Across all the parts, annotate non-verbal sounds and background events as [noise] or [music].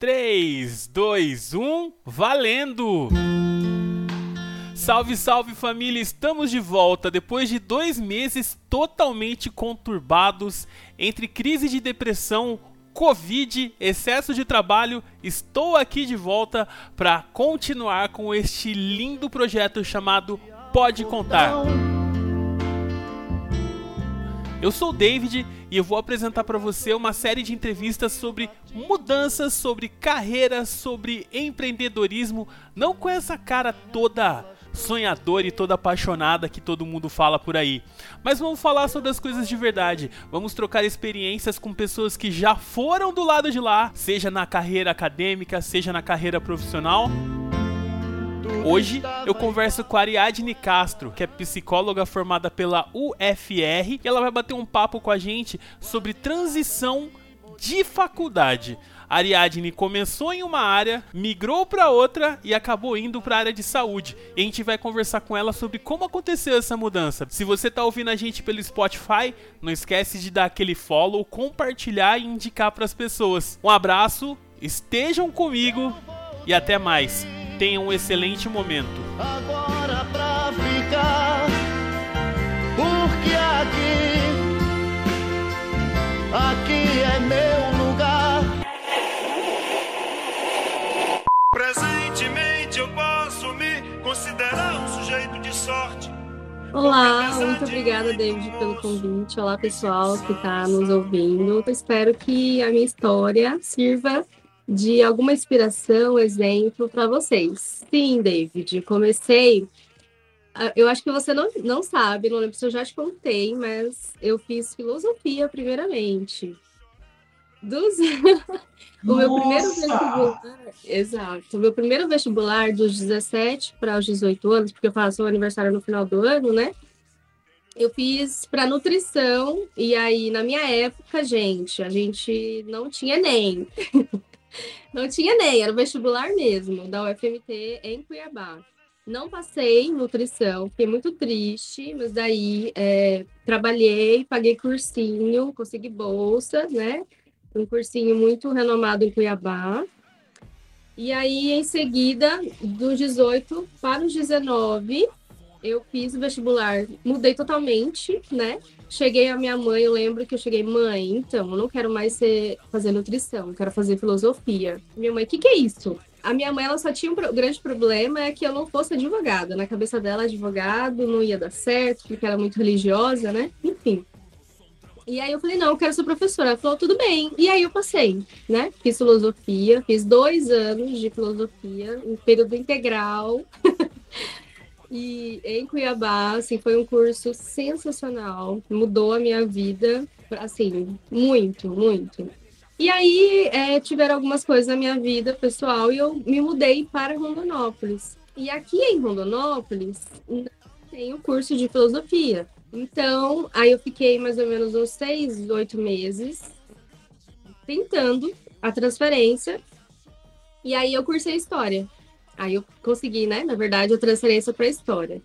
3, 2, 1, valendo! Salve, salve família! Estamos de volta depois de dois meses totalmente conturbados entre crise de depressão, Covid, excesso de trabalho. Estou aqui de volta para continuar com este lindo projeto chamado Pode Contar. Eu sou o David e eu vou apresentar para você uma série de entrevistas sobre mudanças, sobre carreira, sobre empreendedorismo, não com essa cara toda sonhadora e toda apaixonada que todo mundo fala por aí. Mas vamos falar sobre as coisas de verdade. Vamos trocar experiências com pessoas que já foram do lado de lá, seja na carreira acadêmica, seja na carreira profissional. Hoje eu converso com a Ariadne Castro, que é psicóloga formada pela UFR, e ela vai bater um papo com a gente sobre transição de faculdade. A Ariadne começou em uma área, migrou para outra e acabou indo para a área de saúde. E a gente vai conversar com ela sobre como aconteceu essa mudança. Se você está ouvindo a gente pelo Spotify, não esquece de dar aquele follow, compartilhar e indicar para as pessoas. Um abraço, estejam comigo e até mais. Tenham um excelente momento. Agora pra ficar, porque aqui, aqui é meu lugar. Presentemente eu posso me considerar um sujeito de sorte. Olá, muito obrigada, David, pelo convite. Olá, pessoal que está nos ouvindo. Eu espero que a minha história sirva de alguma inspiração, exemplo para vocês. Sim, David, comecei. Ah, eu acho que você não, não sabe, não lembro se eu já te contei, mas eu fiz filosofia primeiramente. Dos... [laughs] o meu primeiro vestibular, exato, o meu primeiro vestibular dos 17 para os 18 anos, porque eu faço o aniversário no final do ano, né? Eu fiz para nutrição e aí na minha época, gente, a gente não tinha nem [laughs] Não tinha nem, era vestibular mesmo, da UFMT em Cuiabá. Não passei nutrição, fiquei muito triste, mas daí é, trabalhei, paguei cursinho, consegui bolsa, né? Um cursinho muito renomado em Cuiabá. E aí, em seguida, dos 18 para os 19, eu fiz o vestibular, mudei totalmente, né? Cheguei a minha mãe, eu lembro que eu cheguei, mãe, então, eu não quero mais ser, fazer nutrição, quero fazer filosofia. Minha mãe, o que, que é isso? A minha mãe, ela só tinha um pro, grande problema, é que eu não fosse advogada. Na cabeça dela, advogado não ia dar certo, porque era muito religiosa, né? Enfim. E aí eu falei, não, eu quero ser professora. Ela falou, tudo bem. E aí eu passei, né? Fiz filosofia, fiz dois anos de filosofia, um período integral. [laughs] E em Cuiabá, assim, foi um curso sensacional, mudou a minha vida, assim, muito, muito. E aí é, tiveram algumas coisas na minha vida pessoal e eu me mudei para Rondonópolis. E aqui em Rondonópolis tem o curso de filosofia. Então, aí eu fiquei mais ou menos uns seis, oito meses tentando a transferência. E aí eu cursei história. Aí eu consegui, né? Na verdade, a transferência para história.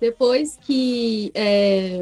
Depois que é,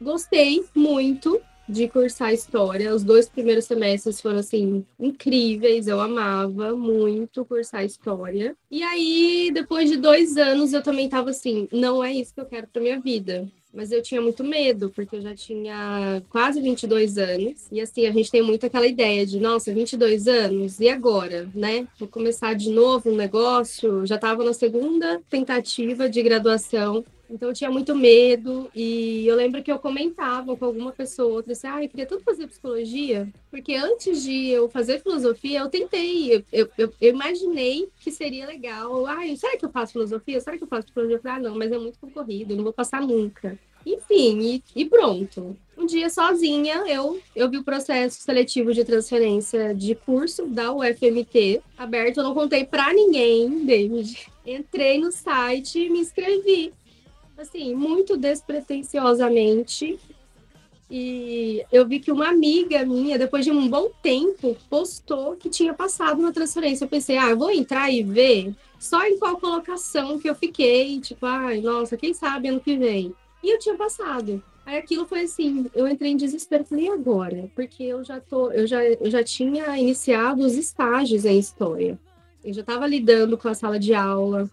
gostei muito de cursar história, os dois primeiros semestres foram assim incríveis. Eu amava muito cursar história. E aí, depois de dois anos, eu também tava assim, não é isso que eu quero para minha vida mas eu tinha muito medo, porque eu já tinha quase 22 anos. E assim, a gente tem muito aquela ideia de, nossa, 22 anos, e agora, né? Vou começar de novo um negócio. Já estava na segunda tentativa de graduação. Então eu tinha muito medo e eu lembro que eu comentava com alguma pessoa outra assim, ah, eu queria tanto fazer psicologia, porque antes de eu fazer filosofia, eu tentei, eu, eu, eu, imaginei que seria legal. Ah, será que eu faço filosofia? Será que eu faço psicologia? Eu falei, ah, não, mas é muito concorrido, eu não vou passar nunca. Enfim, e, e, pronto. Um dia sozinha, eu, eu vi o processo seletivo de transferência de curso da UFMT aberto. Eu não contei para ninguém, David. Entrei no site e me inscrevi assim, muito despretensiosamente. E eu vi que uma amiga minha, depois de um bom tempo, postou que tinha passado na transferência. Eu pensei, ah, vou entrar e ver só em qual colocação que eu fiquei. Tipo, ai, nossa, quem sabe ano que vem. E eu tinha passado. Aí aquilo foi assim, eu entrei em desespero, falei, agora? Porque eu já tô, eu já, eu já tinha iniciado os estágios em história. Eu já estava lidando com a sala de aula.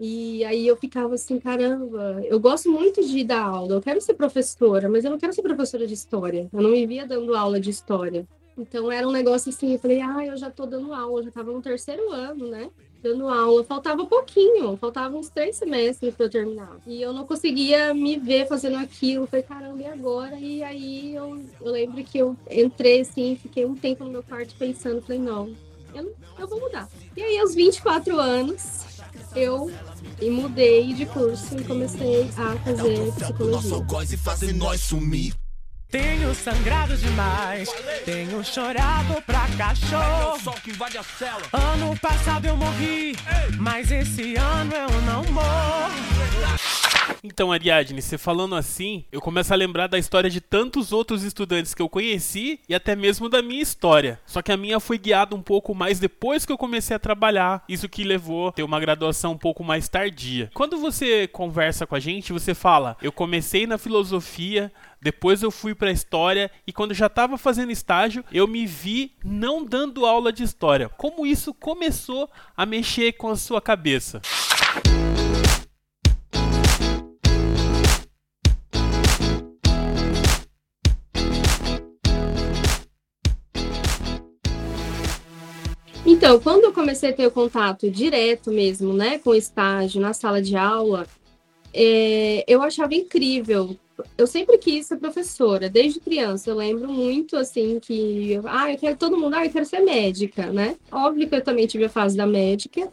E aí eu ficava assim, caramba, eu gosto muito de dar aula, eu quero ser professora, mas eu não quero ser professora de história. Eu não me via dando aula de história. Então era um negócio assim, eu falei, ah, eu já tô dando aula, eu já estava no terceiro ano, né? dando aula. Faltava pouquinho, faltavam uns três semestres para eu terminar. E eu não conseguia me ver fazendo aquilo. Falei, caramba, e agora? E aí eu, eu lembro que eu entrei assim, fiquei um tempo no meu quarto pensando, falei, não, eu, eu vou mudar. E aí, aos 24 anos, eu me mudei de curso e comecei a fazer psicologia. Tenho sangrado demais, tenho chorado pra cachorro. Ano passado eu morri, mas esse ano eu não morro. Então, Ariadne, você falando assim, eu começo a lembrar da história de tantos outros estudantes que eu conheci e até mesmo da minha história. Só que a minha foi guiada um pouco mais depois que eu comecei a trabalhar, isso que levou a ter uma graduação um pouco mais tardia. Quando você conversa com a gente, você fala: "Eu comecei na filosofia, depois eu fui para história e quando já estava fazendo estágio, eu me vi não dando aula de história. Como isso começou a mexer com a sua cabeça?" Então, quando eu comecei a ter o contato direto mesmo, né, com o estágio na sala de aula, é, eu achava incrível. Eu sempre quis ser professora, desde criança. Eu lembro muito, assim, que... Ah, eu quero todo mundo... Ah, eu quero ser médica, né? Óbvio que eu também tive a fase da médica,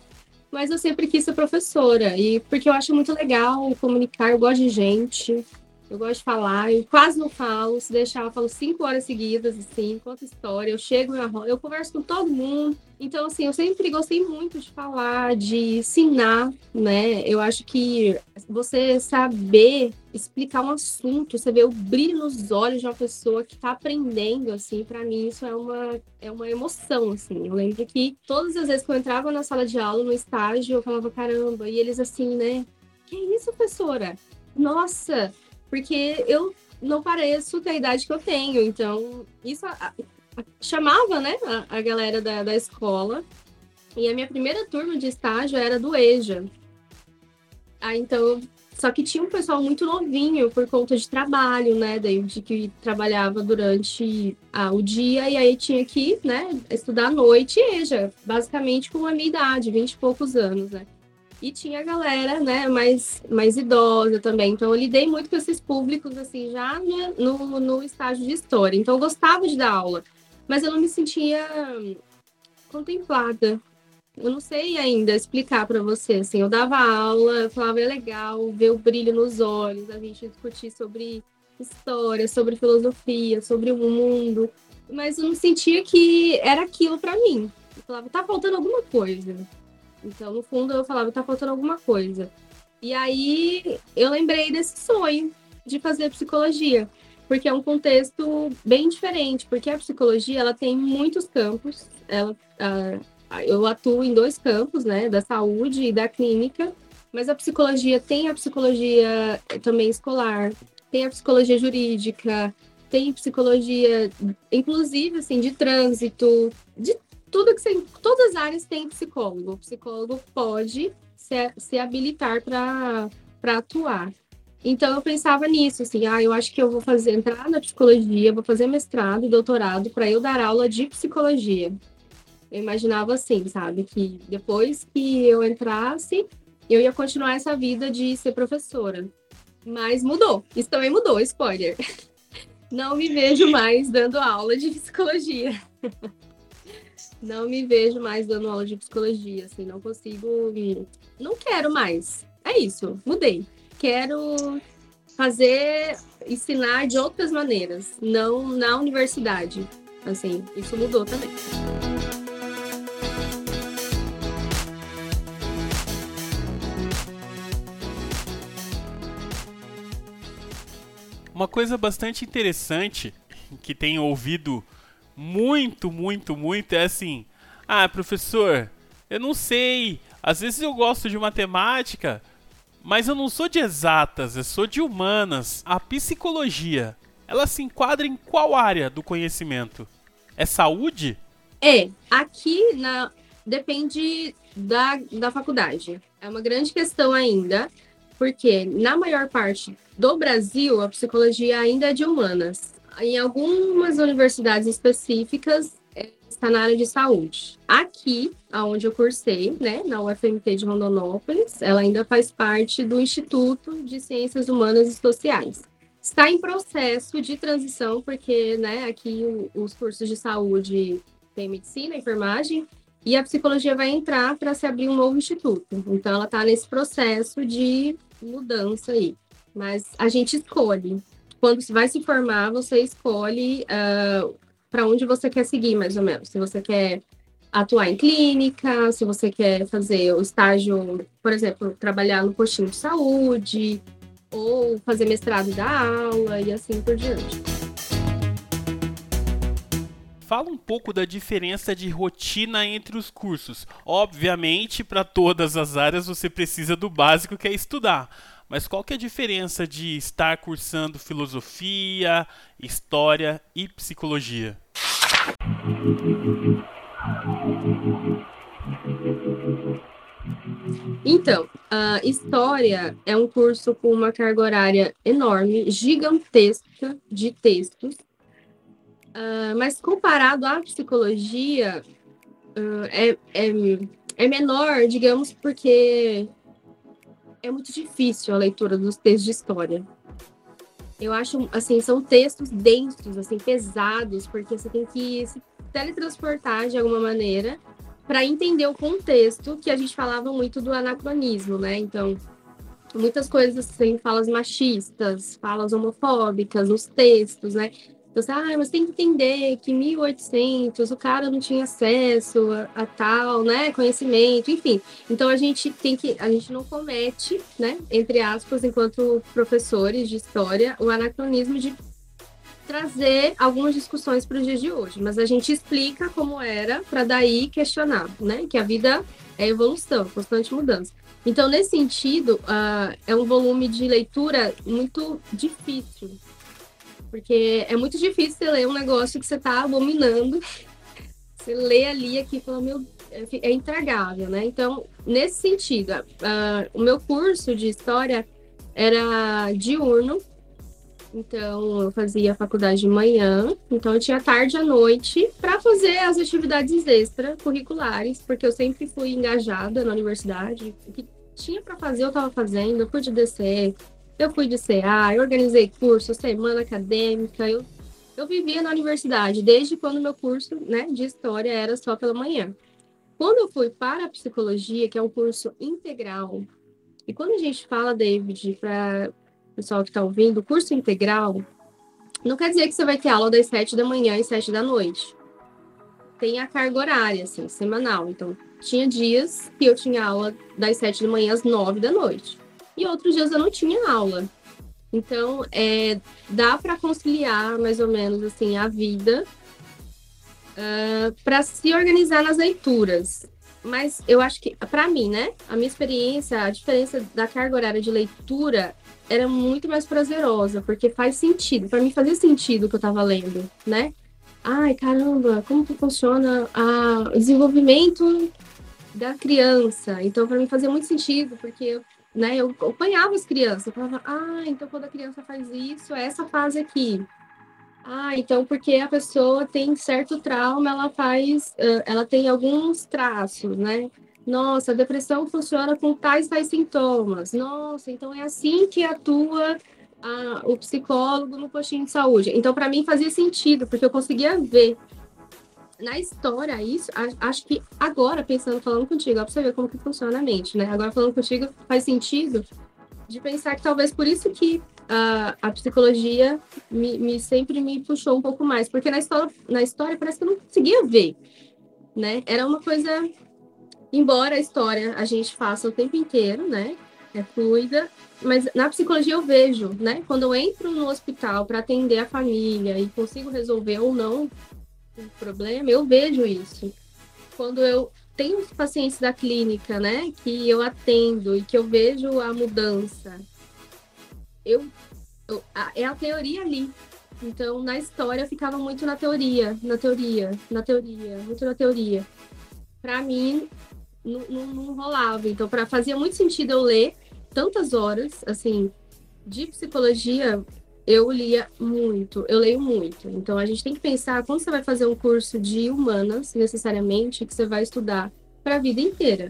mas eu sempre quis ser professora. E porque eu acho muito legal comunicar, eu gosto de gente. Eu gosto de falar, eu quase não falo. Se deixar, eu falo cinco horas seguidas, assim, conta história. Eu chego, eu, eu converso com todo mundo. Então, assim, eu sempre gostei muito de falar, de ensinar, né? Eu acho que você saber explicar um assunto, você ver o brilho nos olhos de uma pessoa que está aprendendo, assim, para mim isso é uma, é uma emoção, assim. Eu lembro que todas as vezes que eu entrava na sala de aula, no estágio, eu falava, caramba, e eles assim, né? Que isso, professora? Nossa, porque eu não pareço ter a idade que eu tenho. Então, isso a, a, chamava, né, a, a galera da, da escola. E a minha primeira turma de estágio era do EJA. Ah, então, só que tinha um pessoal muito novinho por conta de trabalho, né, de que trabalhava durante ah, o dia e aí tinha que, né, estudar à noite e EJA, basicamente com a minha idade, 20 e poucos anos, né. E tinha a galera, né, mais, mais idosa também. Então, eu lidei muito com esses públicos, assim, já no, no estágio de história. Então, eu gostava de dar aula, mas eu não me sentia contemplada. Eu não sei ainda explicar para você, assim, eu dava aula, eu falava, é legal ver o brilho nos olhos, a gente discutir sobre história, sobre filosofia, sobre o mundo, mas eu não sentia que era aquilo para mim. Eu falava, tá faltando alguma coisa. Então, no fundo, eu falava, tá faltando alguma coisa. E aí eu lembrei desse sonho de fazer psicologia, porque é um contexto bem diferente, porque a psicologia ela tem muitos campos. Ela, eu atuo em dois campos, né, da saúde e da clínica, mas a psicologia tem a psicologia também escolar, tem a psicologia jurídica, tem psicologia, inclusive assim, de trânsito, de tudo que você, todas as áreas têm psicólogo. O psicólogo pode se, se habilitar para atuar. Então eu pensava nisso, assim, ah, eu acho que eu vou fazer entrar na psicologia, vou fazer mestrado e doutorado para eu dar aula de psicologia. Eu imaginava assim, sabe, que depois que eu entrasse, eu ia continuar essa vida de ser professora. Mas mudou. Isso também mudou, spoiler. [laughs] Não me vejo mais dando aula de psicologia. [laughs] não me vejo mais dando aula de psicologia, assim, não consigo, não quero mais. É isso, mudei. Quero fazer, ensinar de outras maneiras, não na universidade. Assim, isso mudou também. Uma coisa bastante interessante que tenho ouvido muito, muito, muito é assim: ah, professor, eu não sei. Às vezes eu gosto de matemática, Mas eu não sou de exatas, eu sou de humanas. A psicologia, ela se enquadra em qual área do conhecimento? É saúde? É, aqui na depende da, da faculdade. É uma grande questão ainda, porque na maior parte do Brasil a psicologia ainda é de humanas. Em algumas universidades específicas é, está na área de saúde. Aqui, aonde eu cursei, né, na UFMT de Rondonópolis, ela ainda faz parte do Instituto de Ciências Humanas e Sociais está em processo de transição, porque né, aqui os cursos de saúde tem medicina, enfermagem, e a psicologia vai entrar para se abrir um novo instituto. Então, ela está nesse processo de mudança aí. Mas a gente escolhe. Quando você vai se formar, você escolhe uh, ah, para onde você quer seguir, mais ou menos. Se você quer atuar em clínica, se você quer fazer o estágio, por exemplo, trabalhar no postinho de saúde, ou fazer mestrado da aula e assim por diante. Fala um pouco da diferença de rotina entre os cursos. Obviamente, para todas as áreas você precisa do básico que é estudar. Mas qual que é a diferença de estar cursando filosofia, história e psicologia? Então, a História é um curso com uma carga horária enorme, gigantesca de textos, uh, mas comparado à Psicologia, uh, é, é, é menor, digamos, porque é muito difícil a leitura dos textos de História. Eu acho, assim, são textos densos, assim, pesados, porque você tem que se teletransportar de alguma maneira para entender o contexto que a gente falava muito do anacronismo, né? Então, muitas coisas têm falas machistas, falas homofóbicas nos textos, né? Então, você, ah, mas tem que entender que em 1800 o cara não tinha acesso a, a, tal, né, conhecimento, enfim. Então a gente tem que, a gente não comete, né, entre aspas, enquanto professores de história, o anacronismo de trazer algumas discussões para os dias de hoje, mas a gente explica como era para daí questionar, né? Que a vida é evolução, constante mudança. Então, nesse sentido, uh, é um volume de leitura muito difícil, porque é muito difícil você ler um negócio que você está abominando. Você lê ali aqui e fala, meu, é, é intragável, né? Então, nesse sentido, uh, o meu curso de história era diurno, então, eu fazia faculdade de manhã, então eu tinha tarde à noite para fazer as atividades extracurriculares, porque eu sempre fui engajada na universidade. O que tinha para fazer, eu estava fazendo. Eu fui de DC, eu fui de CA, eu organizei curso, semana acadêmica, eu, eu vivia na universidade, desde quando meu curso né, de história era só pela manhã. Quando eu fui para a psicologia, que é um curso integral, e quando a gente fala, David, para pessoal que está ouvindo, curso integral não quer dizer que você vai ter aula das sete da manhã e sete da noite. Tem a carga horária, assim, semanal. Então, tinha dias que eu tinha aula das sete da manhã às nove da noite. E outros dias eu não tinha aula. Então, é, dá para conciliar mais ou menos assim a vida uh, para se organizar nas leituras. Mas eu acho que, para mim, né, a minha experiência, a diferença da carga horária de leitura era muito mais prazerosa, porque faz sentido. Para mim fazia sentido o que eu estava lendo, né? Ai, caramba, como que funciona o desenvolvimento da criança? Então, para mim fazia muito sentido, porque né, eu acompanhava as crianças. Eu falava, ah, então quando a criança faz isso, é essa fase aqui. Ah, então porque a pessoa tem certo trauma, ela faz, ela tem alguns traços, né? Nossa, a depressão funciona com tais tais sintomas. Nossa, então é assim que atua a, o psicólogo no postinho de saúde. Então, para mim fazia sentido, porque eu conseguia ver na história isso. Acho que agora, pensando, falando contigo, para você ver como que funciona a mente, né? Agora falando contigo, faz sentido de pensar que talvez por isso que a, a psicologia me, me, sempre me puxou um pouco mais, porque na história, na história parece que eu não conseguia ver, né? Era uma coisa embora a história a gente faça o tempo inteiro, né? É fluida, mas na psicologia eu vejo, né? Quando eu entro no hospital para atender a família e consigo resolver ou não o problema, eu vejo isso. Quando eu tem os pacientes da clínica, né, que eu atendo e que eu vejo a mudança. Eu, eu a, é a teoria ali. Então, na história, eu ficava muito na teoria, na teoria, na teoria, muito na teoria. Para mim, não, rolava. Então, para fazia muito sentido eu ler tantas horas, assim, de psicologia, eu lia muito, eu leio muito. Então a gente tem que pensar quando você vai fazer um curso de humanas, necessariamente, que você vai estudar para a vida inteira.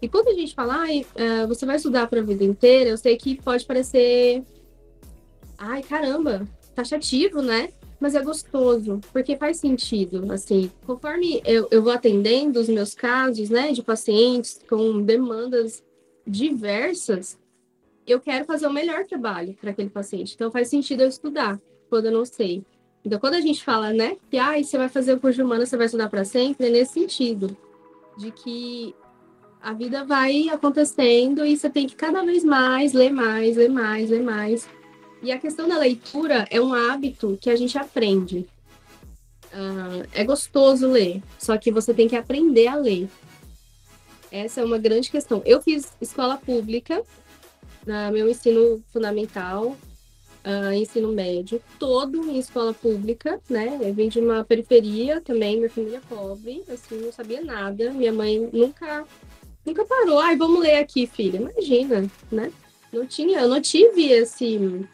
E quando a gente fala, ai, uh, você vai estudar para a vida inteira, eu sei que pode parecer, ai, caramba, taxativo, né? Mas é gostoso, porque faz sentido, assim, conforme eu, eu vou atendendo os meus casos, né, de pacientes com demandas diversas, eu quero fazer o melhor trabalho para aquele paciente. Então faz sentido eu estudar quando eu não sei. Então quando a gente fala, né, que ah, você vai fazer o curso de humana, você vai estudar para sempre, é nesse sentido de que a vida vai acontecendo e você tem que cada vez mais ler mais, ler mais, ler mais. E a questão da leitura é um hábito que a gente aprende. Uh, é gostoso ler, só que você tem que aprender a ler. Essa é uma grande questão. Eu fiz escola pública na meu ensino fundamental, uh, ensino médio, todo em escola pública, né? Eu vim de uma periferia também, minha família pobre, assim, não sabia nada. Minha mãe nunca, nunca parou. Ai, vamos ler aqui, filha. Imagina, né? Não tinha, eu não tive esse,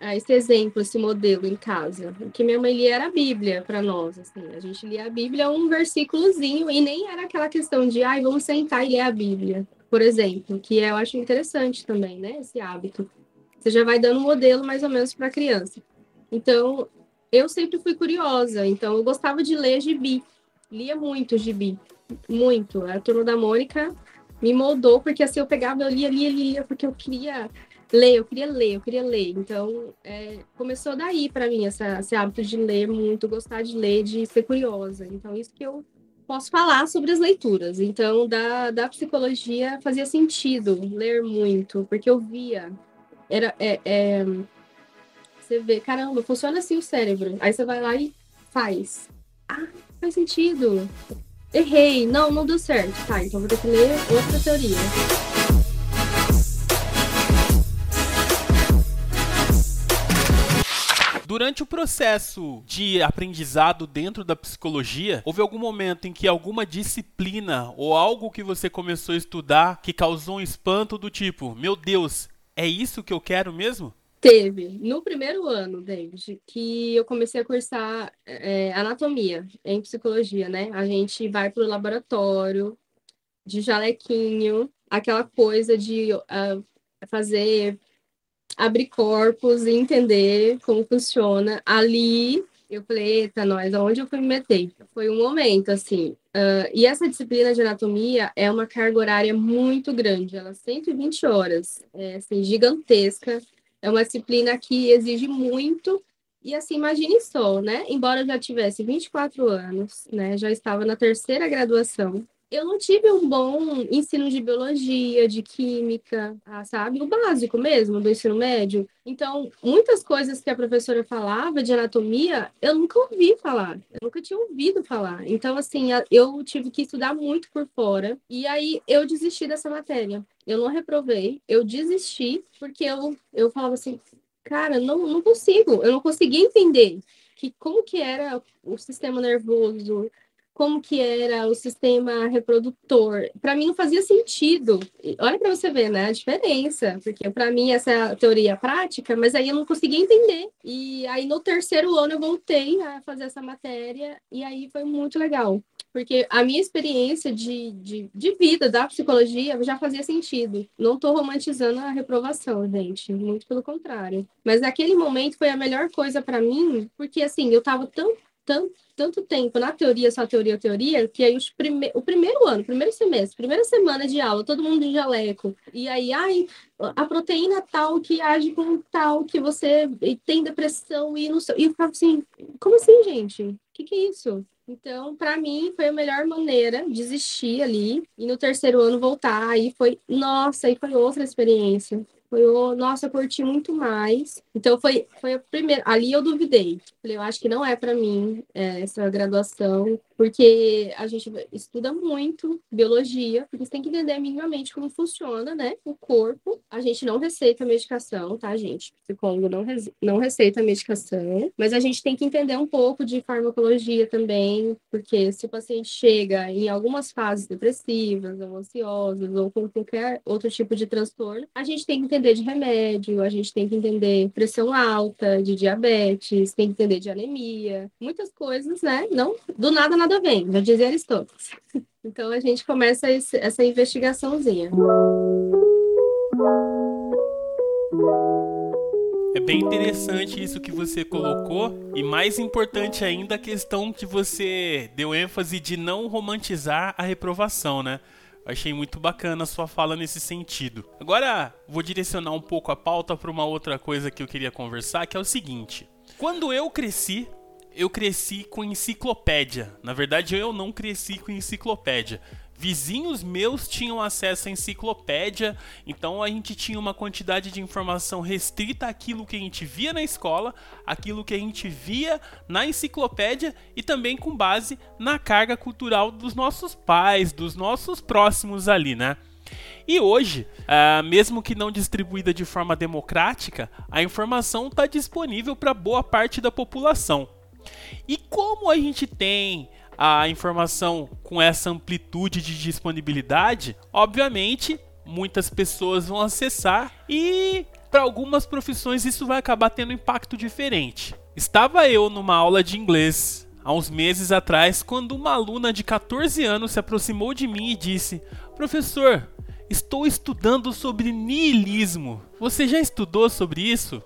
ah, esse exemplo, esse modelo em casa. O que minha mãe lia era a Bíblia para nós, assim. A gente lia a Bíblia um versículozinho e nem era aquela questão de, ai, vamos sentar e ler a Bíblia por exemplo, que eu acho interessante também, né? Esse hábito. Você já vai dando um modelo mais ou menos para a criança. Então, eu sempre fui curiosa, então eu gostava de ler gibi. Lia muito gibi, muito. A turma da Mônica me moldou, porque assim eu pegava, eu lia, lia, lia, porque eu queria ler, eu queria ler, eu queria ler. Então, é, começou daí para mim essa, esse hábito de ler muito, gostar de ler, de ser curiosa. Então, isso que eu posso falar sobre as leituras. Então, da, da psicologia fazia sentido ler muito, porque eu via. Era, é, é, você vê, caramba, funciona assim o cérebro. Aí você vai lá e faz. Ah, faz sentido. Errei. Não, não deu certo. Tá, então vou ter que ler outra teoria. Durante o processo de aprendizado dentro da psicologia, houve algum momento em que alguma disciplina ou algo que você começou a estudar que causou um espanto do tipo, meu Deus, é isso que eu quero mesmo? Teve. No primeiro ano, David, que eu comecei a cursar é, anatomia em psicologia, né? A gente vai para o laboratório de jalequinho, aquela coisa de uh, fazer abrir corpos e entender como funciona. Ali eu falei, eita, nós, aonde eu fui me meter? Foi um momento, assim. Uh, e essa disciplina de anatomia é uma carga horária muito grande, ela 120 é horas, é assim, gigantesca. É uma disciplina que exige muito. E assim, imagine só, né? Embora eu já tivesse 24 anos, né? Já estava na terceira graduação eu não tive um bom ensino de biologia, de química, ah, sabe? O básico mesmo do ensino médio. Então, muitas coisas que a professora falava de anatomia, eu nunca ouvi falar, eu nunca tinha ouvido falar. Então, assim, eu tive que estudar muito por fora. E aí eu desisti dessa matéria. Eu não reprovei, eu desisti, porque eu, eu falava assim, cara, não, não consigo, eu não conseguia entender que como que era o sistema nervoso, como que era o sistema reprodutor. Para mim não fazia sentido. Olha para você ver, né, a diferença, porque para mim essa é teoria prática, mas aí eu não conseguia entender. E aí no terceiro ano eu voltei a fazer essa matéria e aí foi muito legal. Porque a minha experiência de, de, de vida da psicologia já fazia sentido. Não estou romantizando a reprovação, gente. Muito pelo contrário. Mas naquele momento foi a melhor coisa para mim, porque assim, eu estava tão tanto, tanto tempo na teoria, só teoria, teoria, que aí os prime o primeiro ano, primeiro semestre, primeira semana de aula, todo mundo de jaleco. E aí, ai, a proteína tal que age com tal, que você tem depressão e não sei. E eu ficava assim, como assim, gente? O que, que é isso? Então, para mim, foi a melhor maneira desistir ali e no terceiro ano voltar. Aí foi, nossa, aí foi outra experiência. Oh, nossa, eu curti muito mais. Então, foi, foi a primeira. Ali eu duvidei. Falei, eu acho que não é para mim é, essa graduação. Porque a gente estuda muito biologia, porque você tem que entender minimamente como funciona, né, o corpo. A gente não receita medicação, tá, gente? Psicólogo não, não receita medicação, mas a gente tem que entender um pouco de farmacologia também, porque se o paciente chega em algumas fases depressivas, ou ansiosas, ou com qualquer outro tipo de transtorno, a gente tem que entender de remédio, a gente tem que entender pressão alta, de diabetes, tem que entender de anemia, muitas coisas, né? Não, do nada nada vem, já dizia Aristóteles. [laughs] Então a gente começa esse, essa investigaçãozinha. É bem interessante isso que você colocou e mais importante ainda a questão que você deu ênfase de não romantizar a reprovação, né? Achei muito bacana a sua fala nesse sentido. Agora, vou direcionar um pouco a pauta para uma outra coisa que eu queria conversar, que é o seguinte. Quando eu cresci, eu cresci com enciclopédia. Na verdade, eu não cresci com enciclopédia. Vizinhos meus tinham acesso à enciclopédia, então a gente tinha uma quantidade de informação restrita àquilo que a gente via na escola, aquilo que a gente via na enciclopédia e também com base na carga cultural dos nossos pais, dos nossos próximos ali, né? E hoje, uh, mesmo que não distribuída de forma democrática, a informação está disponível para boa parte da população. E como a gente tem a informação com essa amplitude de disponibilidade, obviamente muitas pessoas vão acessar e para algumas profissões isso vai acabar tendo um impacto diferente. Estava eu numa aula de inglês há uns meses atrás quando uma aluna de 14 anos se aproximou de mim e disse: "Professor, estou estudando sobre niilismo. Você já estudou sobre isso?"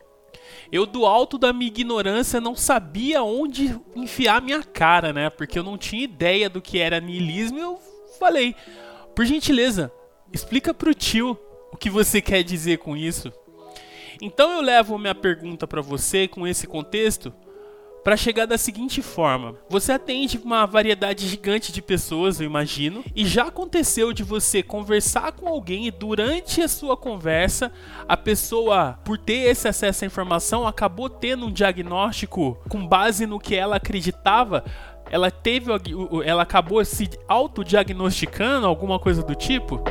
Eu, do alto da minha ignorância, não sabia onde enfiar minha cara, né? Porque eu não tinha ideia do que era niilismo. Eu falei, por gentileza, explica pro tio o que você quer dizer com isso. Então eu levo minha pergunta para você com esse contexto para chegar da seguinte forma: você atende uma variedade gigante de pessoas, eu imagino, e já aconteceu de você conversar com alguém e durante a sua conversa, a pessoa, por ter esse acesso à informação, acabou tendo um diagnóstico com base no que ela acreditava. Ela teve, ela acabou se autodiagnosticando, alguma coisa do tipo?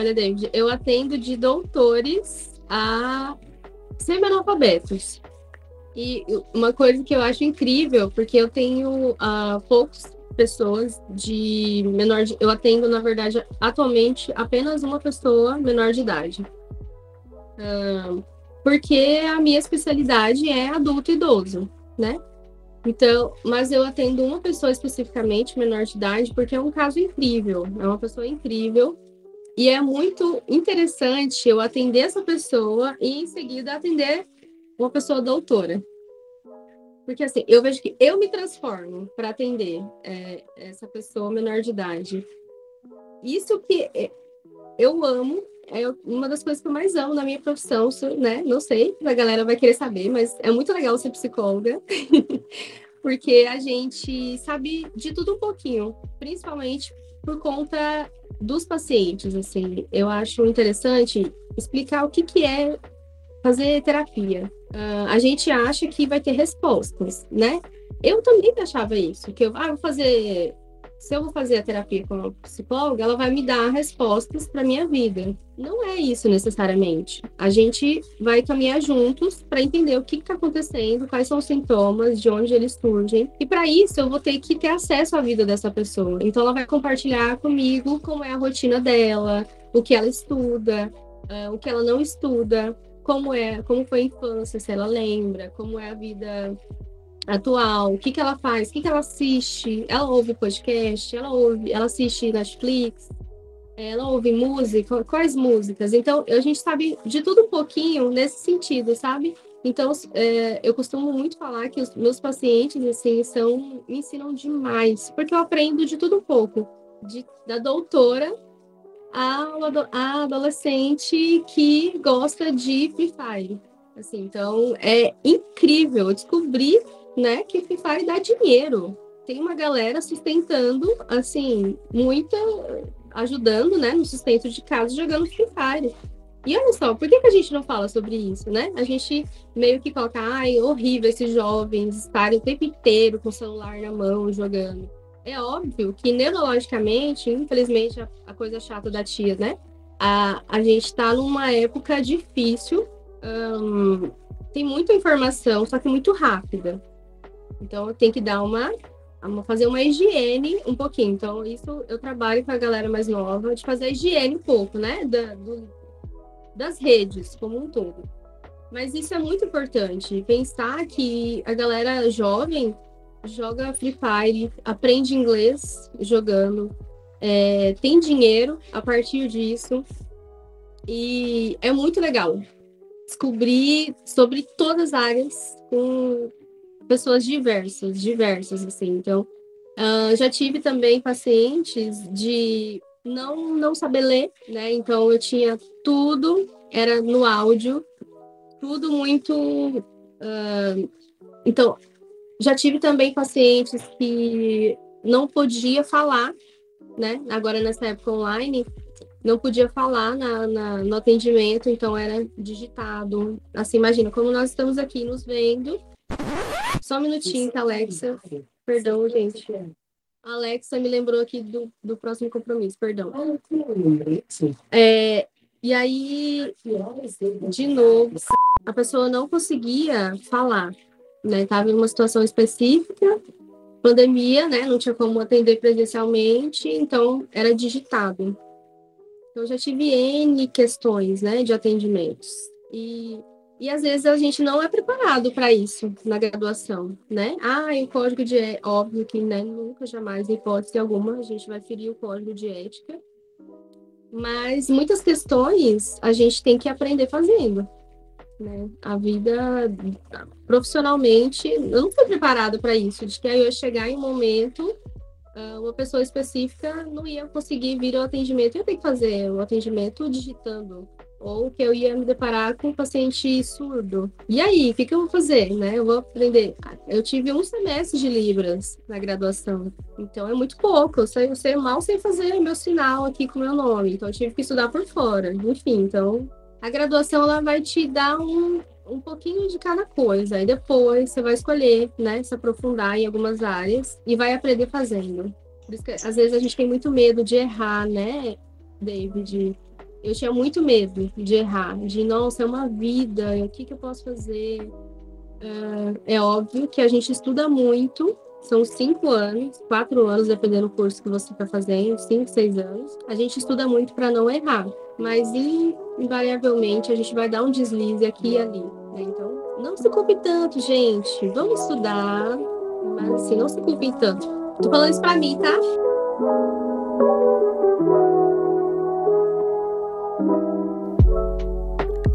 Olha, David, eu atendo de doutores a semi-analfabetos. E uma coisa que eu acho incrível, porque eu tenho uh, poucas pessoas de menor de, eu atendo na verdade atualmente apenas uma pessoa menor de idade. Uh, porque a minha especialidade é adulto e idoso né? Então mas eu atendo uma pessoa especificamente menor de idade porque é um caso incrível é uma pessoa incrível e é muito interessante eu atender essa pessoa e em seguida atender uma pessoa doutora. Porque assim, eu vejo que eu me transformo para atender é, essa pessoa menor de idade. Isso que é, eu amo, é uma das coisas que eu mais amo na minha profissão, né? Não sei, a galera vai querer saber, mas é muito legal ser psicóloga. [laughs] porque a gente sabe de tudo um pouquinho, principalmente por conta dos pacientes, assim, eu acho interessante explicar o que, que é fazer terapia. Uh, a gente acha que vai ter respostas, né? Eu também achava isso, que eu ah, vou fazer se eu vou fazer a terapia com uma psicóloga, ela vai me dar respostas para minha vida. Não é isso necessariamente. A gente vai caminhar juntos para entender o que está acontecendo, quais são os sintomas, de onde eles surgem. E para isso eu vou ter que ter acesso à vida dessa pessoa. Então ela vai compartilhar comigo como é a rotina dela, o que ela estuda, uh, o que ela não estuda, como é, como foi a infância, se ela lembra, como é a vida atual, o que, que ela faz, o que, que ela assiste, ela ouve podcast, ela ouve, ela assiste Netflix, ela ouve música, quais músicas? Então, a gente sabe de tudo um pouquinho nesse sentido, sabe? Então, é, eu costumo muito falar que os meus pacientes, assim, são, me ensinam demais, porque eu aprendo de tudo um pouco, de, da doutora a, a adolescente que gosta de Free Fire. Assim, então, é incrível. Eu descobri né, que Fire dá dinheiro. Tem uma galera sustentando, assim, muita, ajudando, né, no sustento de casa jogando Fire. E olha só, por que, que a gente não fala sobre isso, né? A gente meio que coloca, ai, horrível esses jovens estarem o tempo inteiro com o celular na mão jogando. É óbvio que neurologicamente, infelizmente, a, a coisa chata da tia, né? A, a gente está numa época difícil, tem muita informação, só que muito rápida. Então tem que dar uma fazer uma higiene um pouquinho. Então, isso eu trabalho com a galera mais nova, de fazer a higiene um pouco, né? Da, do, das redes como um todo. Mas isso é muito importante. Pensar que a galera jovem joga Free Fire, aprende inglês jogando, é, tem dinheiro a partir disso. E é muito legal descobrir sobre todas as áreas com pessoas diversas, diversas, assim. Então, uh, já tive também pacientes de não, não saber ler, né? Então, eu tinha tudo, era no áudio, tudo muito. Uh, então, já tive também pacientes que não podia falar, né? Agora, nessa época online, não podia falar na, na, no atendimento, então era digitado. Assim, imagina, como nós estamos aqui nos vendo, só um minutinho, tá, Alexa? Perdão, gente. A Alexa me lembrou aqui do, do próximo compromisso, perdão. É, e aí, de novo, a pessoa não conseguia falar, né? Tava em uma situação específica, pandemia, né? Não tinha como atender presencialmente, então era digitado. Então, já tive N questões, né, de atendimentos. E e às vezes a gente não é preparado para isso na graduação, né? Ah, o código de é óbvio que né, nunca, jamais, em hipótese alguma, a gente vai ferir o código de ética. Mas muitas questões a gente tem que aprender fazendo. Né? A vida profissionalmente, eu não fui preparada para isso, de que aí eu ia chegar em um momento, ah, uma pessoa específica não ia conseguir vir ao atendimento, eu ia ter que fazer o atendimento digitando ou que eu ia me deparar com um paciente surdo. E aí, o que, que eu vou fazer, né? Eu vou aprender. Eu tive um semestre de Libras na graduação, então é muito pouco. Eu sei, eu sei mal sei fazer meu sinal aqui com meu nome, então eu tive que estudar por fora. Enfim, então a graduação ela vai te dar um, um pouquinho de cada coisa. Aí depois você vai escolher, né, se aprofundar em algumas áreas e vai aprender fazendo. Por isso que às vezes a gente tem muito medo de errar, né, David? Eu tinha muito medo de errar, de nossa, é uma vida, o que, que eu posso fazer? Uh, é óbvio que a gente estuda muito, são cinco anos, quatro anos, dependendo do curso que você está fazendo, cinco, seis anos. A gente estuda muito para não errar, mas invariavelmente a gente vai dar um deslize aqui e ali. Né? Então, não se culpe tanto, gente. Vamos estudar, mas assim, não se culpe tanto. Tô falando isso para mim, tá?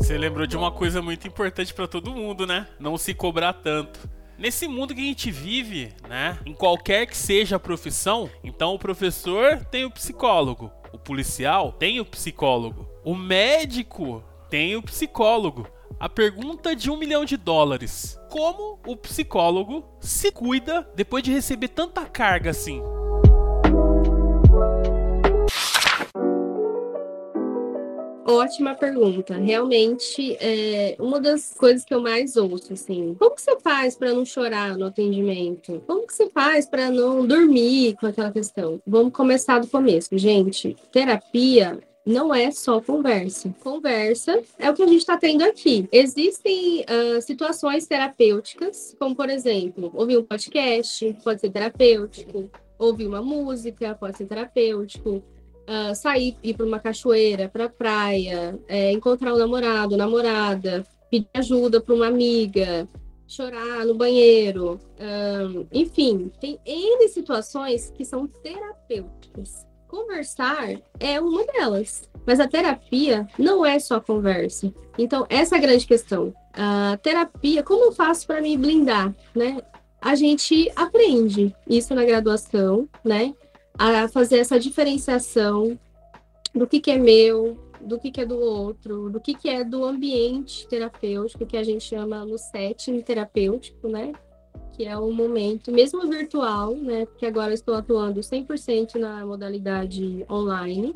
Você lembrou de uma coisa muito importante para todo mundo, né? Não se cobrar tanto. Nesse mundo que a gente vive, né? Em qualquer que seja a profissão, então o professor tem o psicólogo, o policial tem o psicólogo, o médico tem o psicólogo. A pergunta de um milhão de dólares: como o psicólogo se cuida depois de receber tanta carga assim? Ótima pergunta. Realmente, é uma das coisas que eu mais ouço, assim, como que você faz para não chorar no atendimento? Como que você faz para não dormir com aquela questão? Vamos começar do começo, gente. Terapia não é só conversa. Conversa é o que a gente está tendo aqui. Existem uh, situações terapêuticas, como por exemplo, ouvir um podcast, pode ser terapêutico, ouvir uma música, pode ser terapêutico uh, sair, ir para uma cachoeira, para praia, é, encontrar um namorado, namorada, pedir ajuda para uma amiga, chorar no banheiro, enfim, tem N situações que são terapêuticas. Conversar é uma delas, mas a terapia não é só conversa. Então, essa é a grande questão. A terapia, como eu faço para me blindar, né? A gente aprende isso na graduação, né? A fazer essa diferenciação do que, que é meu, do que, que é do outro, do que, que é do ambiente terapêutico, que a gente chama no setting terapêutico, né? Que é o momento, mesmo virtual, né? Porque agora estou atuando 100% na modalidade online.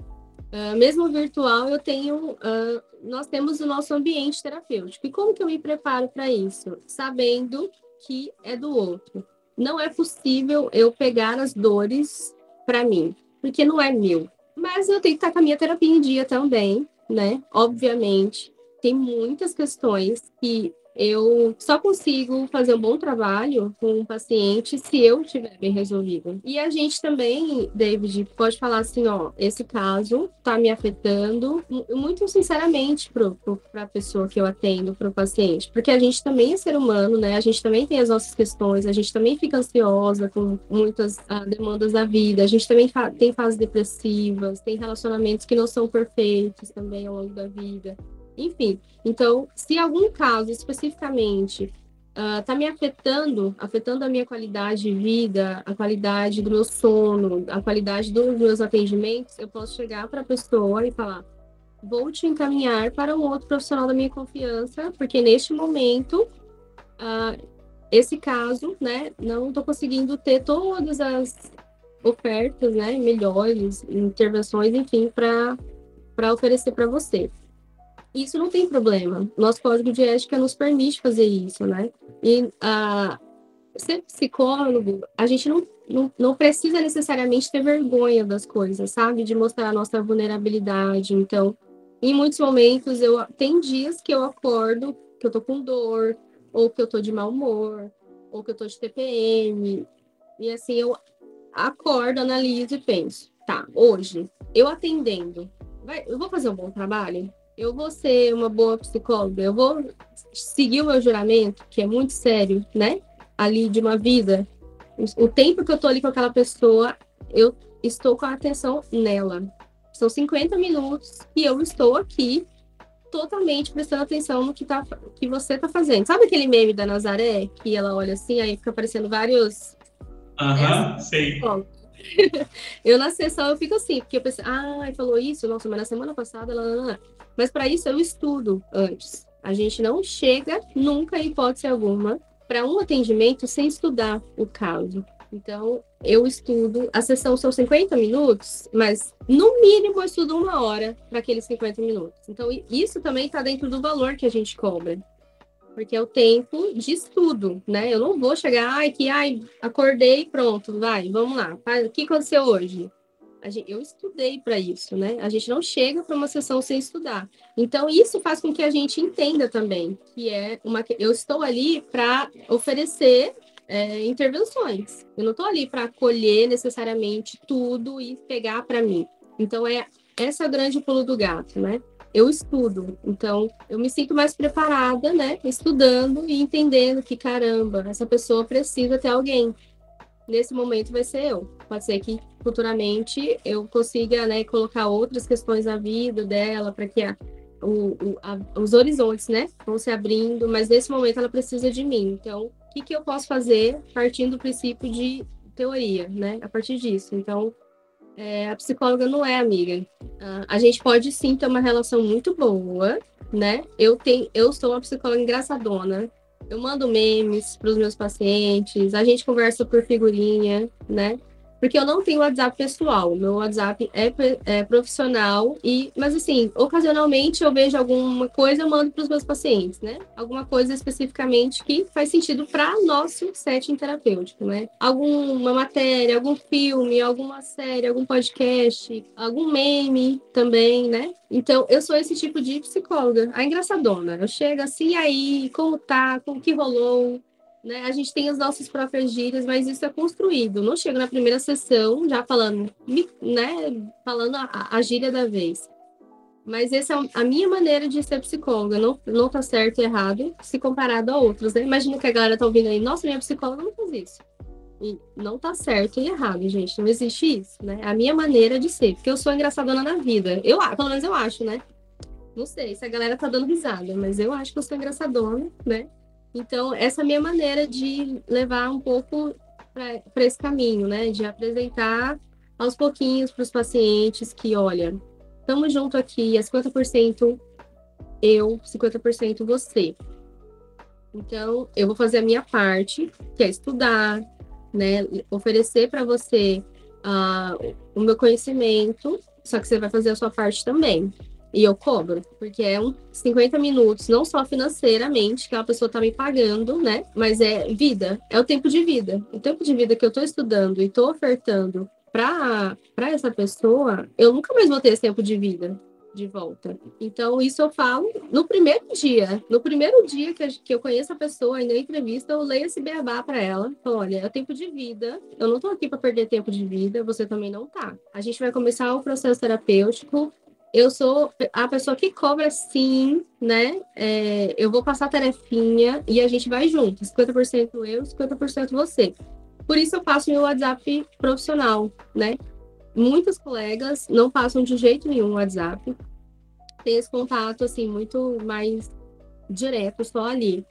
Uh, mesmo virtual, eu tenho, uh, nós temos o nosso ambiente terapêutico. E como que eu me preparo para isso? Sabendo que é do outro. Não é possível eu pegar as dores para mim, porque não é meu. Mas eu tenho que estar com a minha terapia em dia também, né? Obviamente, tem muitas questões que eu só consigo fazer um bom trabalho com um paciente se eu estiver bem resolvido. E a gente também, David, pode falar assim, ó, esse caso está me afetando muito sinceramente para a pessoa que eu atendo, para o paciente, porque a gente também é ser humano, né? A gente também tem as nossas questões, a gente também fica ansiosa com muitas uh, demandas da vida, a gente também fa tem fases depressivas, tem relacionamentos que não são perfeitos também ao longo da vida. Enfim, então, se algum caso especificamente está uh, me afetando, afetando a minha qualidade de vida, a qualidade do meu sono, a qualidade dos meus atendimentos, eu posso chegar para a pessoa e falar: vou te encaminhar para um outro profissional da minha confiança, porque neste momento, uh, esse caso, né, não estou conseguindo ter todas as ofertas, né, melhores, intervenções, enfim, para oferecer para você. Isso não tem problema. Nosso código de ética nos permite fazer isso, né? E a ser psicólogo, a gente não, não, não precisa necessariamente ter vergonha das coisas, sabe? De mostrar a nossa vulnerabilidade. Então, em muitos momentos, eu tem dias que eu acordo que eu tô com dor, ou que eu tô de mau humor, ou que eu tô de TPM. E assim, eu acordo, analiso e penso, tá, hoje, eu atendendo, vai, eu vou fazer um bom trabalho? Eu vou ser uma boa psicóloga, eu vou seguir o meu juramento, que é muito sério, né? Ali de uma vida. O tempo que eu tô ali com aquela pessoa, eu estou com a atenção nela. São 50 minutos e eu estou aqui totalmente prestando atenção no que, tá, que você tá fazendo. Sabe aquele meme da Nazaré, que ela olha assim, aí fica aparecendo vários. Aham, uh sei. [laughs] [laughs] eu na sessão eu fico assim, porque eu pensei, ah, falou isso, nossa, mas na semana passada ela. Mas para isso eu estudo antes. A gente não chega nunca, em hipótese alguma, para um atendimento sem estudar o caso. Então, eu estudo, a sessão são 50 minutos, mas no mínimo eu estudo uma hora para aqueles 50 minutos. Então, isso também está dentro do valor que a gente cobra. Porque é o tempo de estudo, né? Eu não vou chegar, ai, que ai, acordei, pronto, vai, vamos lá. O que aconteceu hoje? Gente, eu estudei para isso, né? A gente não chega para uma sessão sem estudar. Então, isso faz com que a gente entenda também que é uma. Eu estou ali para oferecer é, intervenções. Eu não estou ali para acolher necessariamente tudo e pegar para mim. Então, é essa é grande pulo do gato, né? Eu estudo, então eu me sinto mais preparada, né? Estudando e entendendo que caramba, essa pessoa precisa ter alguém nesse momento vai ser eu. Pode ser que futuramente eu consiga né, colocar outras questões na vida dela para que a, o, a, os horizontes né, vão se abrindo, mas nesse momento ela precisa de mim. Então, o que, que eu posso fazer partindo do princípio de teoria, né? A partir disso. Então, é, a psicóloga não é amiga. Uh, a gente pode sim ter uma relação muito boa, né? Eu tenho, eu sou uma psicóloga engraçadona, eu mando memes para os meus pacientes, a gente conversa por figurinha, né? Porque eu não tenho WhatsApp pessoal, meu WhatsApp é, é, profissional e, mas assim, ocasionalmente eu vejo alguma coisa eu mando para os meus pacientes, né? Alguma coisa especificamente que faz sentido para nosso setting terapêutico, né? Alguma matéria, algum filme, alguma série, algum podcast, algum meme também, né? Então, eu sou esse tipo de psicóloga, a engraçadona. Eu chego assim, aí, como tá, como que rolou, né? A gente tem as nossas próprias gírias, mas isso é construído. Não chega na primeira sessão já falando, né? Falando a, a gíria da vez. Mas essa é a minha maneira de ser psicóloga. Não, não tá certo e errado se comparado a outros, né? Imagina que a galera tá ouvindo aí, nossa, minha psicóloga não faz isso. E não tá certo e errado, gente. Não existe isso, né? A minha maneira de ser. Porque eu sou engraçadona na vida. Eu, pelo menos eu acho, né? Não sei se a galera tá dando risada, mas eu acho que eu sou engraçadona, né? Então, essa é a minha maneira de levar um pouco para esse caminho, né? De apresentar aos pouquinhos para os pacientes que, olha, estamos junto aqui, é 50% eu, 50% você. Então, eu vou fazer a minha parte, que é estudar, né? Oferecer para você uh, o meu conhecimento, só que você vai fazer a sua parte também. E eu cobro, porque é um 50 minutos, não só financeiramente, que a pessoa tá me pagando, né? Mas é vida, é o tempo de vida. O tempo de vida que eu tô estudando e tô ofertando para essa pessoa, eu nunca mais vou ter esse tempo de vida de volta. Então, isso eu falo no primeiro dia. No primeiro dia que, que eu conheço a pessoa e na entrevista, eu leio esse beabá para ela. Falo, olha, é tempo de vida. Eu não tô aqui para perder tempo de vida, você também não tá. A gente vai começar o processo terapêutico. Eu sou a pessoa que cobra sim, né? É, eu vou passar a tarefinha e a gente vai junto. 50% eu, 50% você. Por isso eu passo meu WhatsApp profissional, né? muitas colegas não passam de jeito nenhum o WhatsApp. Tem esse contato, assim, muito mais direto, só ali.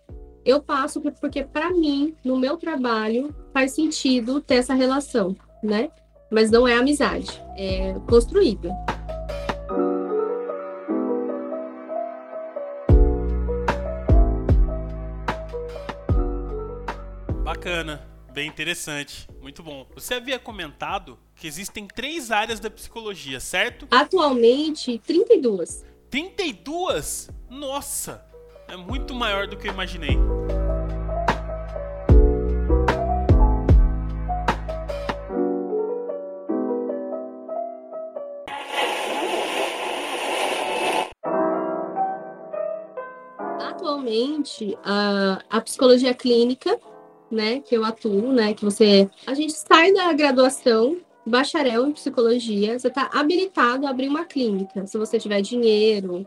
Eu passo porque, para mim, no meu trabalho, faz sentido ter essa relação, né? Mas não é amizade, é construída. Bacana, bem interessante, muito bom. Você havia comentado que existem três áreas da psicologia, certo? Atualmente, 32. 32? Nossa! É muito maior do que eu imaginei. Atualmente, a, a psicologia clínica, né, que eu atuo, né, que você, a gente sai da graduação bacharel em psicologia, você está habilitado a abrir uma clínica. Se você tiver dinheiro,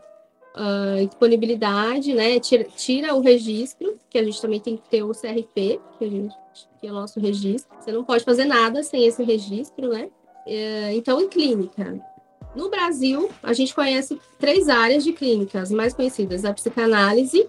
uh, disponibilidade, né? Tira, tira, o registro, que a gente também tem que ter o CRP, que, gente, que é o nosso registro. Você não pode fazer nada sem esse registro, né? Uh, então, em clínica. No Brasil, a gente conhece três áreas de clínicas mais conhecidas: a psicanálise,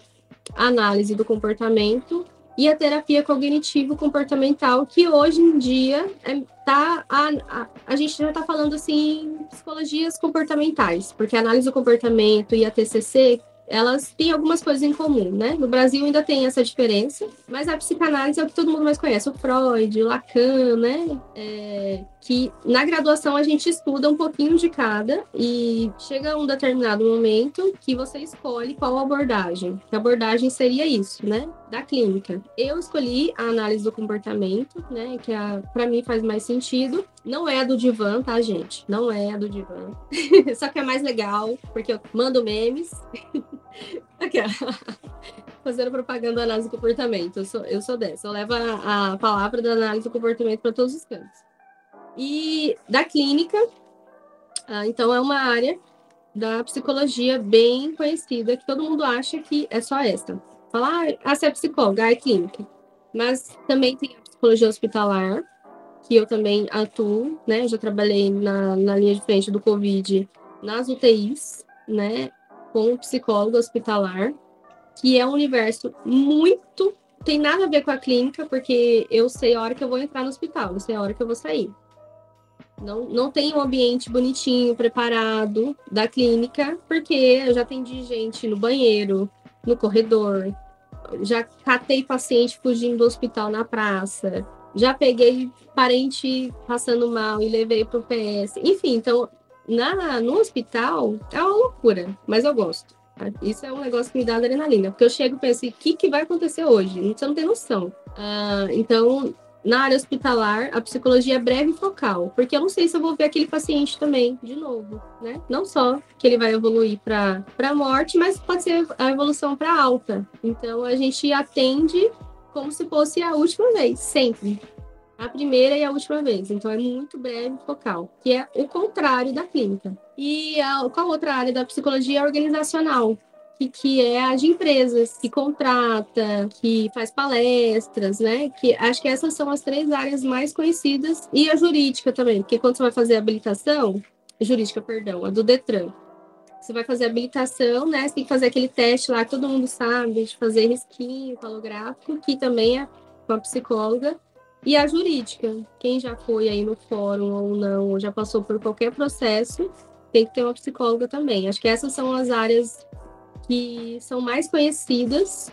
a análise do comportamento e a terapia cognitivo-comportamental, que hoje em dia é, tá, a, a, a gente já está falando assim psicologias comportamentais, porque a análise do comportamento e a TCC elas têm algumas coisas em comum, né? No Brasil ainda tem essa diferença, mas a psicanálise é o que todo mundo mais conhece, o Freud, o Lacan, né? É, que na graduação a gente estuda um pouquinho de cada e chega um determinado momento que você escolhe qual abordagem. Que abordagem seria isso, né? Da clínica. Eu escolhi a análise do comportamento, né? Que para mim faz mais sentido. Não é a do divã, tá, gente? Não é a do divã. [laughs] Só que é mais legal, porque eu mando memes. [laughs] Aqui, Fazendo propaganda da análise do comportamento. Eu sou, eu sou dessa. Eu levo a, a palavra da análise do comportamento para todos os cantos. E da clínica, ah, então é uma área da psicologia bem conhecida, que todo mundo acha que é só esta. Falar, ah, você é psicóloga, ah, é clínica. Mas também tem a psicologia hospitalar, que eu também atuo, né? Já trabalhei na, na linha de frente do Covid nas UTIs, né? Com psicólogo hospitalar, que é um universo muito. Tem nada a ver com a clínica, porque eu sei a hora que eu vou entrar no hospital, eu sei a hora que eu vou sair. Não, não tem um ambiente bonitinho, preparado da clínica, porque eu já atendi gente no banheiro, no corredor, já catei paciente fugindo do hospital na praça, já peguei parente passando mal e levei para o PS. Enfim, então, na, no hospital é uma loucura, mas eu gosto. Isso é um negócio que me dá adrenalina, porque eu chego e penso, o que, que vai acontecer hoje? Você não tem noção. Uh, então, na área hospitalar, a psicologia é breve e focal, porque eu não sei se eu vou ver aquele paciente também, de novo, né? Não só que ele vai evoluir para a morte, mas pode ser a evolução para alta. Então, a gente atende como se fosse a última vez, sempre. A primeira e a última vez. Então, é muito breve e focal, que é o contrário da clínica. E a, qual outra área da psicologia é organizacional? Que, é a de empresas, que contrata, que faz palestras, né? Que acho que essas são as três áreas mais conhecidas. E a jurídica também, porque quando você vai fazer a habilitação, jurídica, perdão, a do Detran. Você vai fazer a habilitação, né? Você tem que fazer aquele teste lá que todo mundo sabe, de fazer risquinho, falográfico, que também é com a psicóloga. E a jurídica, quem já foi aí no fórum ou não, ou já passou por qualquer processo, tem que ter uma psicóloga também. Acho que essas são as áreas que são mais conhecidas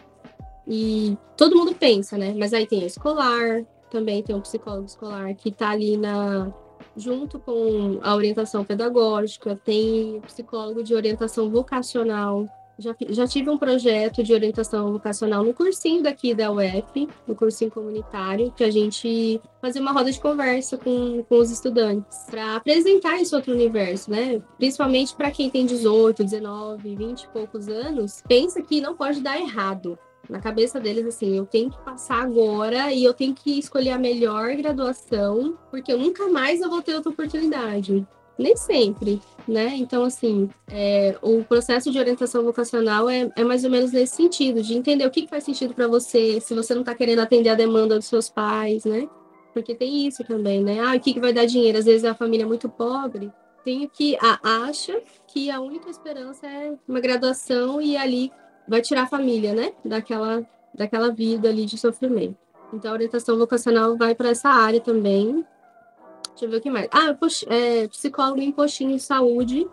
e todo mundo pensa, né? Mas aí tem a escolar, também tem um psicólogo escolar que está ali na, junto com a orientação pedagógica, tem psicólogo de orientação vocacional. Já, já tive um projeto de orientação vocacional no cursinho daqui da UF, no cursinho comunitário, que a gente fazia uma roda de conversa com, com os estudantes, para apresentar esse outro universo, né? Principalmente para quem tem 18, 19, 20 e poucos anos, pensa que não pode dar errado na cabeça deles assim, eu tenho que passar agora e eu tenho que escolher a melhor graduação, porque eu nunca mais eu vou ter outra oportunidade. Nem sempre, né? Então, assim, é, o processo de orientação vocacional é, é, mais ou menos nesse sentido, de entender o que, que faz sentido para você, se você não está querendo atender a demanda dos seus pais, né? Porque tem isso também, né? Ah, o que, que vai dar dinheiro? Às vezes a família é muito pobre, tem que a, acha que a única esperança é uma graduação e ali vai tirar a família, né, daquela, daquela vida ali de sofrimento. Então, a orientação vocacional vai para essa área também. Deixa eu ver o que mais. Ah, é, psicólogo em postinho de saúde.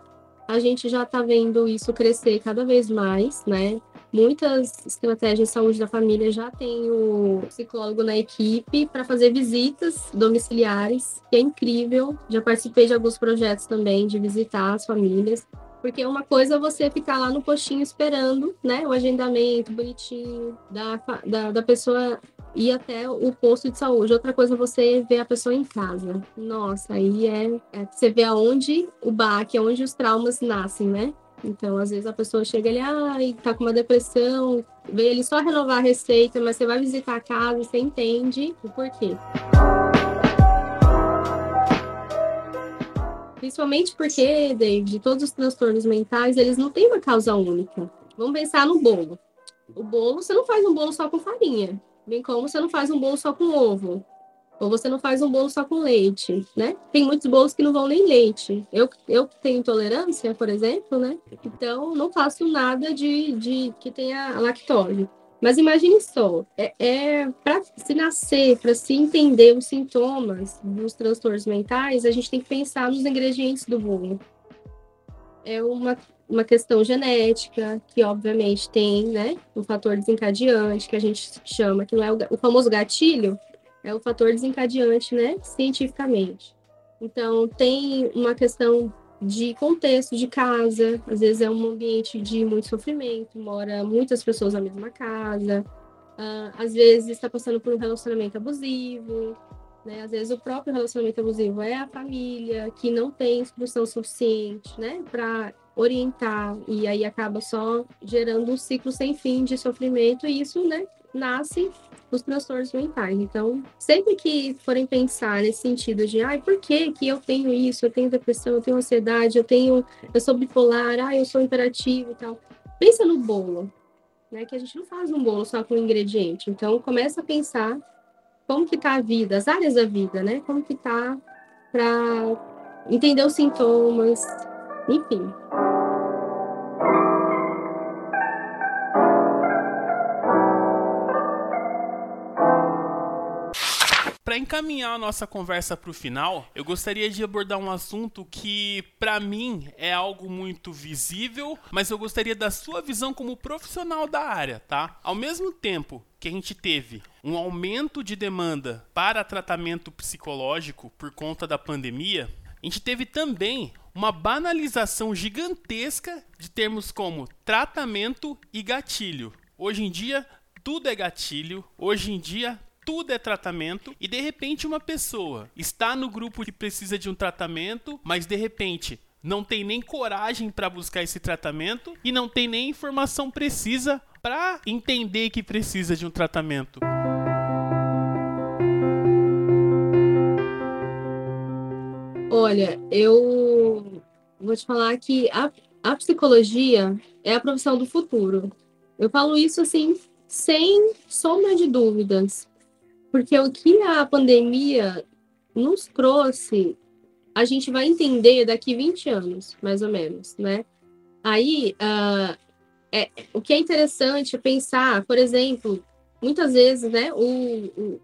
A gente já está vendo isso crescer cada vez mais, né? Muitas estratégias de saúde da família já tem o psicólogo na equipe para fazer visitas domiciliares, que é incrível. Já participei de alguns projetos também de visitar as famílias. Porque uma coisa é você ficar lá no postinho esperando, né? O agendamento bonitinho da, da, da pessoa ir até o posto de saúde. Outra coisa é você ver a pessoa em casa. Nossa, aí é, é você vê aonde o baque, aonde os traumas nascem, né? Então, às vezes a pessoa chega ali, ai, tá com uma depressão, vê ele só renovar a receita, mas você vai visitar a casa e você entende o porquê. Principalmente porque, David, todos os transtornos mentais, eles não têm uma causa única. Vamos pensar no bolo. O bolo, você não faz um bolo só com farinha. Bem como você não faz um bolo só com ovo. Ou você não faz um bolo só com leite, né? Tem muitos bolos que não vão nem leite. Eu, eu tenho intolerância, por exemplo, né? Então, não faço nada de, de que tenha lactose. Mas imagine só, é, é para se nascer, para se entender os sintomas dos transtornos mentais, a gente tem que pensar nos ingredientes do bolo. É uma, uma questão genética, que obviamente tem, né, um fator desencadeante, que a gente chama, que não é o, o famoso gatilho, é o fator desencadeante, né, cientificamente. Então, tem uma questão de contexto de casa, às vezes é um ambiente de muito sofrimento, mora muitas pessoas na mesma casa, uh, às vezes está passando por um relacionamento abusivo, né? Às vezes o próprio relacionamento abusivo é a família que não tem instrução suficiente, né, para orientar e aí acaba só gerando um ciclo sem fim de sofrimento e isso, né, nasce os transtornos mentais. Então, sempre que forem pensar nesse sentido de, ai, por que que eu tenho isso? Eu tenho depressão, eu tenho ansiedade, eu tenho, eu sou bipolar, ai, eu sou imperativo e tal. Pensa no bolo, né? Que a gente não faz um bolo só com ingrediente. Então, começa a pensar como que tá a vida, as áreas da vida, né? Como que tá para entender os sintomas, enfim. Encaminhar a nossa conversa para o final, eu gostaria de abordar um assunto que, para mim, é algo muito visível, mas eu gostaria da sua visão como profissional da área, tá? Ao mesmo tempo que a gente teve um aumento de demanda para tratamento psicológico por conta da pandemia, a gente teve também uma banalização gigantesca de termos como tratamento e gatilho. Hoje em dia, tudo é gatilho. Hoje em dia, tudo é tratamento e de repente uma pessoa está no grupo que precisa de um tratamento, mas de repente não tem nem coragem para buscar esse tratamento e não tem nem informação precisa para entender que precisa de um tratamento. Olha, eu vou te falar que a, a psicologia é a profissão do futuro. Eu falo isso assim, sem sombra de dúvidas. Porque o que a pandemia nos trouxe, a gente vai entender daqui 20 anos, mais ou menos, né? Aí, uh, é, o que é interessante é pensar, por exemplo, muitas vezes, né, o, o,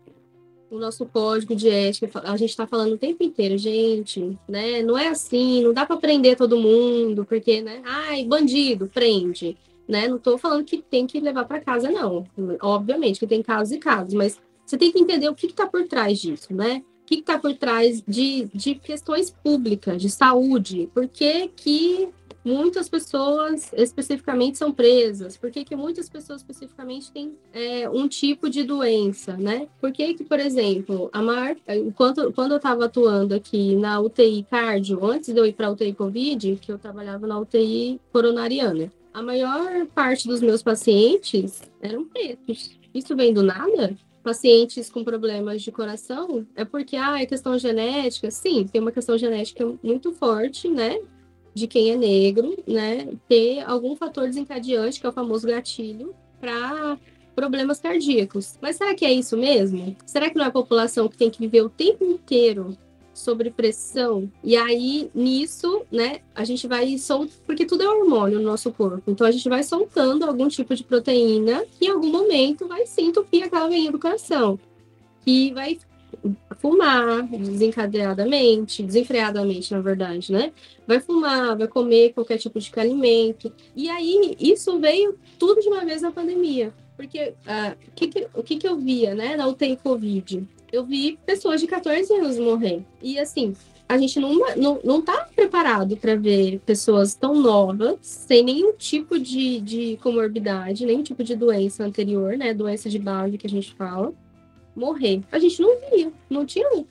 o nosso código de ética, a gente está falando o tempo inteiro, gente, né, não é assim, não dá para prender todo mundo, porque, né, ai, bandido, prende, né, não estou falando que tem que levar para casa, não, obviamente que tem casos e casos, mas você tem que entender o que está por trás disso, né? o que está por trás de, de questões públicas, de saúde, por que, que muitas pessoas especificamente são presas? Por que, que muitas pessoas especificamente têm é, um tipo de doença, né? Por que, que por exemplo, a Mar, enquanto, quando eu estava atuando aqui na UTI cardio, antes de eu ir para a UTI Covid, que eu trabalhava na UTI coronariana, a maior parte dos meus pacientes eram pretos. Isso vem do nada? Pacientes com problemas de coração, é porque ah, é questão genética. Sim, tem uma questão genética muito forte, né? De quem é negro, né? Ter algum fator desencadeante, que é o famoso gatilho, para problemas cardíacos. Mas será que é isso mesmo? Será que não é a população que tem que viver o tempo inteiro sobre pressão. E aí, nisso, né, a gente vai soltando, porque tudo é hormônio no nosso corpo. Então, a gente vai soltando algum tipo de proteína que em algum momento vai sim entupir aquela veinha do coração. Que vai fumar desencadeadamente, desenfreadamente, na verdade, né? Vai fumar, vai comer qualquer tipo de alimento. E aí, isso veio tudo de uma vez na pandemia. Porque uh, que que, o que, que eu via, né, na UTI Covid? Eu vi pessoas de 14 anos morrer. E assim, a gente não, não, não tá preparado para ver pessoas tão novas, sem nenhum tipo de, de comorbidade, nenhum tipo de doença anterior, né? Doença de base que a gente fala, morrer. A gente não via, não tinha.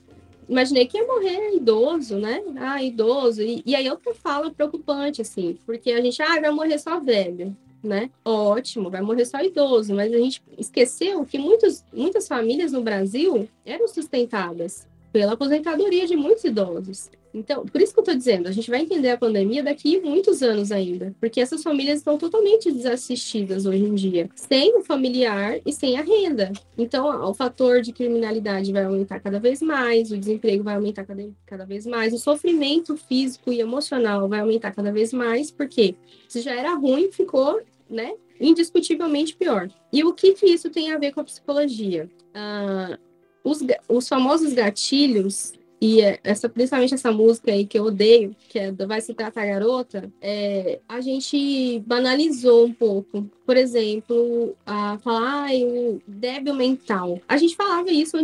Imaginei que ia morrer idoso, né? Ah, idoso. E, e aí outra fala preocupante, assim, porque a gente, ah, vai morrer só velho né? Ótimo, vai morrer só idoso, mas a gente esqueceu que muitos, muitas famílias no Brasil eram sustentadas pela aposentadoria de muitos idosos. Então, por isso que eu estou dizendo, a gente vai entender a pandemia daqui muitos anos ainda, porque essas famílias estão totalmente desassistidas hoje em dia, sem o familiar e sem a renda. Então, o fator de criminalidade vai aumentar cada vez mais, o desemprego vai aumentar cada, cada vez mais, o sofrimento físico e emocional vai aumentar cada vez mais, porque se já era ruim, ficou né? Indiscutivelmente pior. E o que, que isso tem a ver com a psicologia? Uh, os, os famosos gatilhos e é, essa, principalmente essa música aí que eu odeio, que é Vai Se Tratar Garota, é, a gente banalizou um pouco. Por exemplo, a falar ah, o débil mental. A gente falava isso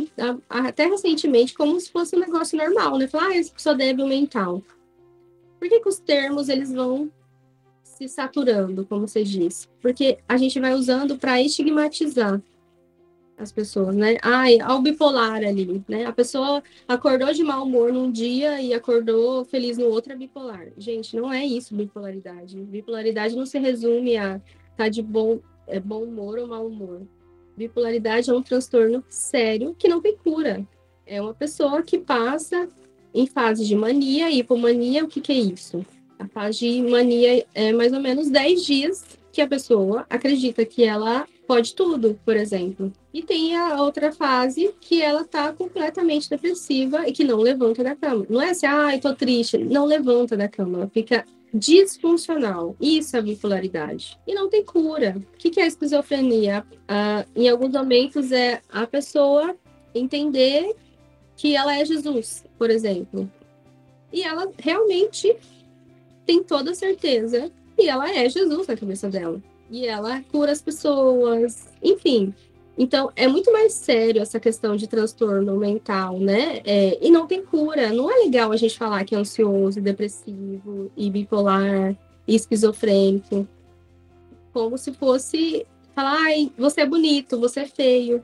até recentemente como se fosse um negócio normal, né? Falar, ah, pessoa débil mental. Por que, que os termos eles vão se saturando, como você disse. Porque a gente vai usando para estigmatizar as pessoas, né? Ai, ao bipolar ali, né? A pessoa acordou de mau humor num dia e acordou feliz no outro, é bipolar. Gente, não é isso bipolaridade. Bipolaridade não se resume a tá de bom, é, bom humor ou mau humor. Bipolaridade é um transtorno sério que não tem cura. É uma pessoa que passa em fase de mania, hipomania, o que, que é isso? A fase de mania é mais ou menos 10 dias que a pessoa acredita que ela pode tudo, por exemplo. E tem a outra fase que ela tá completamente depressiva e que não levanta da cama. Não é assim, ah, eu tô triste. Não levanta da cama. Ela fica disfuncional. Isso é bipolaridade. E não tem cura. O que é a esquizofrenia? Ah, em alguns momentos é a pessoa entender que ela é Jesus, por exemplo. E ela realmente tem toda certeza que ela é Jesus na cabeça dela. E ela cura as pessoas, enfim. Então, é muito mais sério essa questão de transtorno mental, né? É, e não tem cura. Não é legal a gente falar que é ansioso, depressivo, e bipolar, e esquizofrênico. Como se fosse falar, ai, você é bonito, você é feio.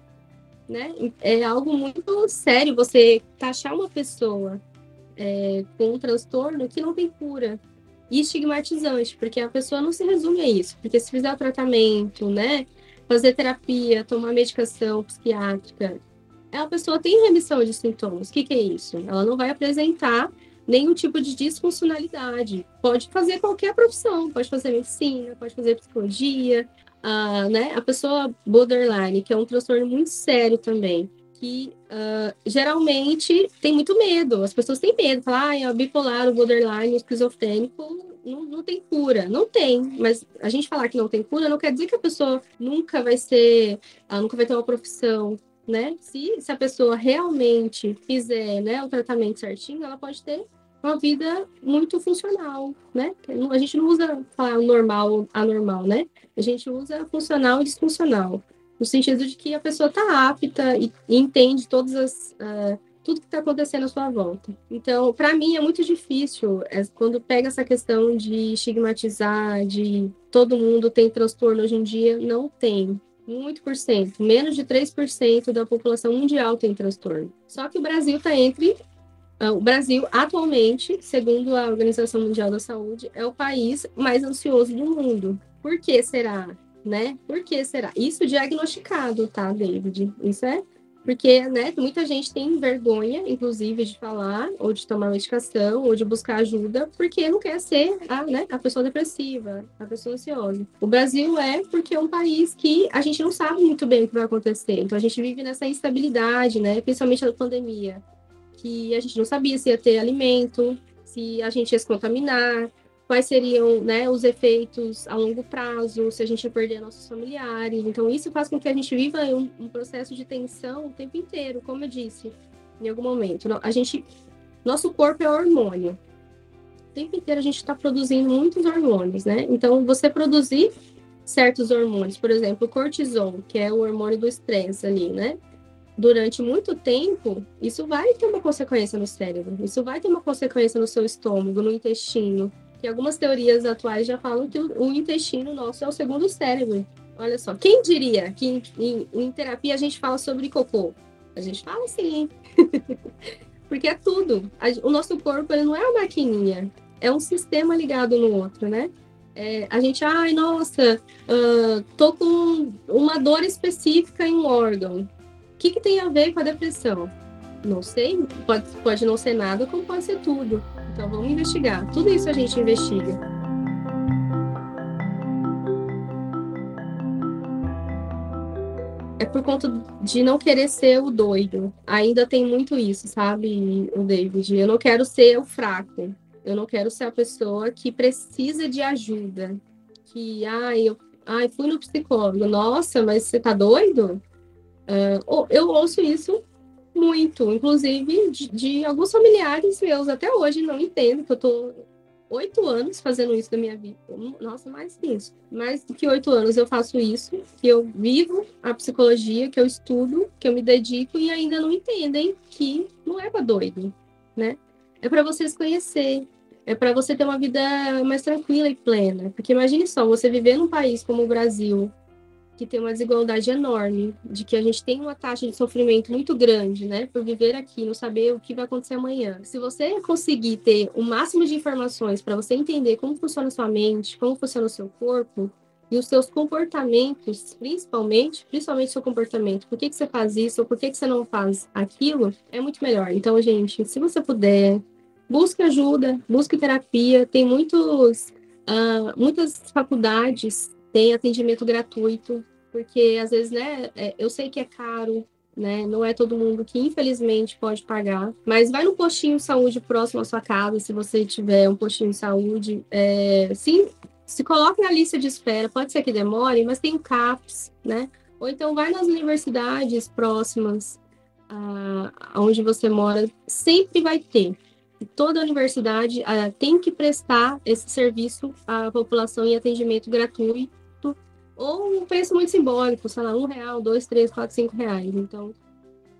Né? É algo muito sério você taxar uma pessoa é, com um transtorno que não tem cura e estigmatizante, porque a pessoa não se resume a isso. Porque se fizer o tratamento, né, fazer terapia, tomar medicação psiquiátrica, a pessoa tem remissão de sintomas. O que, que é isso? Ela não vai apresentar nenhum tipo de disfuncionalidade. Pode fazer qualquer profissão, pode fazer medicina, pode fazer psicologia, uh, né? A pessoa borderline, que é um transtorno muito sério também, que uh, geralmente tem muito medo. As pessoas têm medo, falar, ah, é o bipolar, o borderline, o esquizofrênico, não, não tem cura. Não tem, mas a gente falar que não tem cura não quer dizer que a pessoa nunca vai ser, ela nunca vai ter uma profissão, né? Se, se a pessoa realmente fizer né, o tratamento certinho, ela pode ter uma vida muito funcional, né? A gente não usa falar normal, anormal, né? A gente usa funcional e disfuncional no sentido de que a pessoa está apta e, e, entende todas as, uh, tudo que está acontecendo à sua volta. Então, para mim é muito difícil é, quando pega essa questão de estigmatizar, de todo mundo tem transtorno hoje em dia, não tem. Muito por cento, menos de 3% da população mundial tem transtorno. Só que o Brasil está entre ah, o Brasil, atualmente, segundo a Organização Mundial da Saúde, é o país mais ansioso do mundo. Por que será? Né? Por que será? Isso diagnosticado, tá, David? Isso é porque, né, muita gente tem vergonha, inclusive, de falar, ou de tomar medicação, ou de buscar ajuda, porque não quer ser a, né, a pessoa depressiva, a pessoa ansiosa. O Brasil é porque é um país que a gente não sabe muito bem o que vai acontecer. Então, a gente vive nessa instabilidade, né, principalmente na pandemia que a gente não sabia se ia ter alimento, se a gente ia se contaminar, quais seriam né, os efeitos a longo prazo, se a gente ia perder nossos familiares. Então, isso faz com que a gente viva um, um processo de tensão o tempo inteiro, como eu disse em algum momento. A gente, nosso corpo é hormônio. O tempo inteiro a gente está produzindo muitos hormônios, né? Então, você produzir certos hormônios, por exemplo, o cortisol, que é o hormônio do estresse ali, né? durante muito tempo, isso vai ter uma consequência no cérebro, isso vai ter uma consequência no seu estômago, no intestino. Que algumas teorias atuais já falam que o, intestino nosso é o segundo cérebro. Olha só, quem diria que em, em, em terapia a gente fala sobre cocô? A gente fala sim. [laughs] Porque é tudo. o nosso corpo ele não é uma maquininha, é um sistema ligado no outro, né? É, a gente, ai, nossa, uh, tô com uma dor específica em um órgão. O que, que tem a ver com a depressão? Não sei, pode, pode não ser nada, como pode ser tudo. Então vamos investigar. Tudo isso a gente investiga. É por conta de não querer ser o doido. Ainda tem muito isso, sabe, o David? Eu não quero ser o fraco. Eu não quero ser a pessoa que precisa de ajuda. Que, ai, eu ai, fui no psicólogo. Nossa, mas você tá doido? Uh, eu ouço isso muito, inclusive de, de, alguns familiares meus até hoje não entendo que eu tô oito anos fazendo isso da minha vida. Nossa, mais que isso. Mais do que oito anos eu faço isso, que eu vivo a psicologia, que eu estudo, que eu me dedico e ainda não entendem que não é para doido, né? É para vocês conhecer, é para você ter uma vida mais tranquila e plena. Porque imagine só, você viver num país como o Brasil, que tem uma desigualdade enorme, de que a gente tem uma taxa de sofrimento muito grande, né, por viver aqui, não saber o que vai acontecer amanhã. Se você conseguir ter o máximo de informações para você entender como funciona a sua mente, como funciona o seu corpo e os seus comportamentos, principalmente, principalmente seu comportamento, por que, que você faz isso ou por que, que você não faz aquilo, é muito melhor. Então, gente, se você puder, busque ajuda, busque terapia, tem muitos, uh, muitas faculdades tem atendimento gratuito, porque às vezes, né, é, eu sei que é caro, né, não é todo mundo que infelizmente pode pagar, mas vai no postinho de saúde próximo à sua casa, se você tiver um postinho de saúde, é, sim, se coloque na lista de espera, pode ser que demore, mas tem o CAPS, né, ou então vai nas universidades próximas a, onde você mora, sempre vai ter. Toda universidade tem que prestar esse serviço à população em atendimento gratuito ou um preço muito simbólico, sei lá, um real, dois, três, quatro, cinco reais. Então,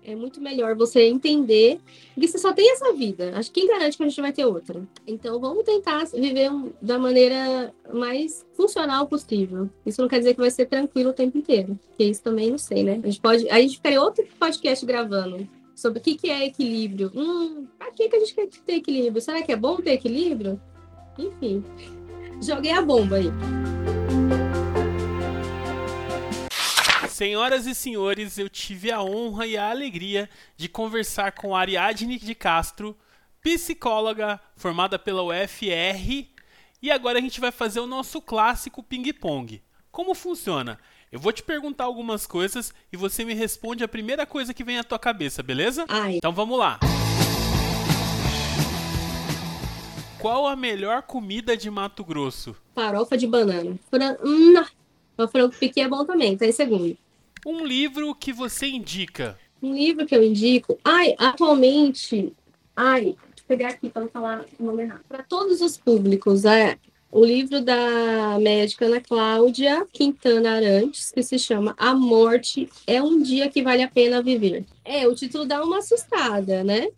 é muito melhor você entender que você só tem essa vida. Acho que quem garante que a gente vai ter outra. Então, vamos tentar viver da maneira mais funcional possível. Isso não quer dizer que vai ser tranquilo o tempo inteiro, porque isso também não sei, né? A gente pode, a gente ficaria outro podcast gravando sobre o que, que é equilíbrio. Hum, pra que, que a gente quer ter equilíbrio? Será que é bom ter equilíbrio? Enfim, [laughs] joguei a bomba aí. Senhoras e senhores, eu tive a honra e a alegria de conversar com Ariadne de Castro, psicóloga formada pela UFR, e agora a gente vai fazer o nosso clássico ping-pong. Como funciona? Eu vou te perguntar algumas coisas e você me responde a primeira coisa que vem à tua cabeça, beleza? Ai. Então vamos lá. Qual a melhor comida de Mato Grosso? Farofa de banana. Fran... Hum, o frango piqui é bom também, tá em segundo. Um livro que você indica? Um livro que eu indico? Ai, atualmente. Ai, pegar aqui para não falar o nome errado. Para todos os públicos, é. o livro da médica Ana Cláudia Quintana Arantes, que se chama A Morte é um Dia que Vale a Pena Viver. É, o título dá uma assustada, né?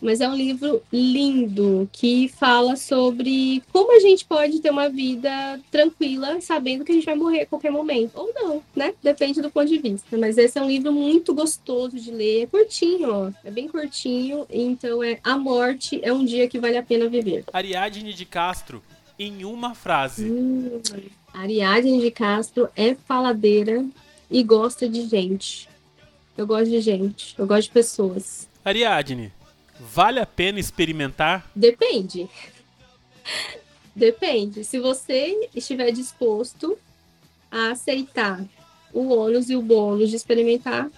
Mas é um livro lindo que fala sobre como a gente pode ter uma vida tranquila, sabendo que a gente vai morrer a qualquer momento. Ou não, né? Depende do ponto de vista. Mas esse é um livro muito gostoso de ler. É curtinho, ó. É bem curtinho. Então é A Morte é um Dia que Vale a Pena Viver. Ariadne de Castro, em uma frase. Hum, Ariadne de Castro é faladeira e gosta de gente. Eu gosto de gente. Eu gosto de pessoas. Ariadne, Vale a pena experimentar? Depende. Depende. Se você estiver disposto a aceitar o ônus e o bônus de experimentar,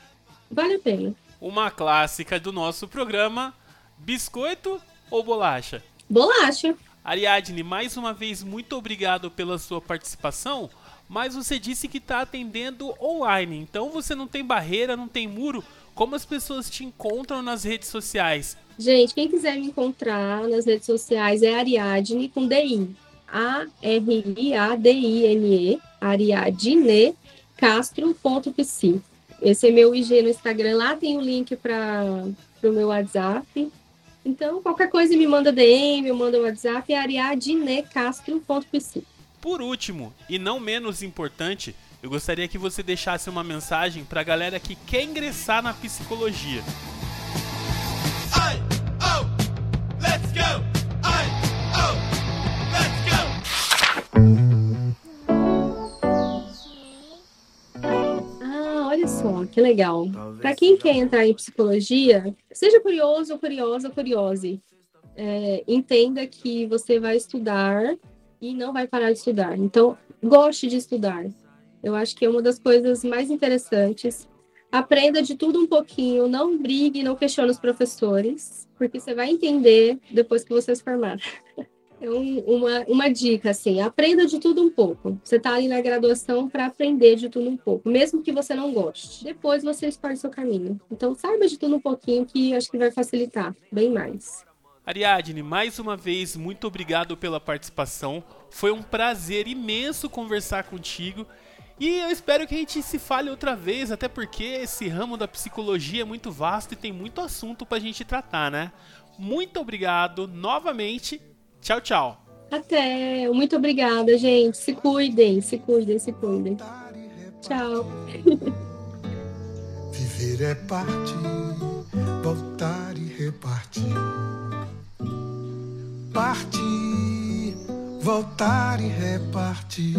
vale a pena. Uma clássica do nosso programa: biscoito ou bolacha? Bolacha. Ariadne, mais uma vez, muito obrigado pela sua participação. Mas você disse que está atendendo online, então você não tem barreira, não tem muro. Como as pessoas te encontram nas redes sociais? Gente, quem quiser me encontrar nas redes sociais é Ariadne com DI. A-R-I-A-D-I-N-E, Ariadne Castro.psi. Esse é meu IG no Instagram. Lá tem o link para o meu WhatsApp. Então, qualquer coisa me manda DM, eu mando o WhatsApp, é ariadnecastro.psi. Por último, e não menos importante, eu gostaria que você deixasse uma mensagem para a galera que quer ingressar na psicologia. Que legal. Para quem quer entrar em psicologia, seja curioso, curiosa, curiose. É, entenda que você vai estudar e não vai parar de estudar. Então, goste de estudar. Eu acho que é uma das coisas mais interessantes. Aprenda de tudo um pouquinho, não brigue, não questione os professores, porque você vai entender depois que você se formar. [laughs] É um, uma, uma dica, assim, aprenda de tudo um pouco. Você está ali na graduação para aprender de tudo um pouco, mesmo que você não goste. Depois você escolhe seu caminho. Então, saiba de tudo um pouquinho que acho que vai facilitar bem mais. Ariadne, mais uma vez, muito obrigado pela participação. Foi um prazer imenso conversar contigo. E eu espero que a gente se fale outra vez, até porque esse ramo da psicologia é muito vasto e tem muito assunto pra gente tratar, né? Muito obrigado novamente Tchau, tchau. Até. Muito obrigada, gente. Se cuidem, se cuidem, se cuidem. Tchau. [laughs] Viver é partir, voltar e repartir. Partir, voltar e repartir.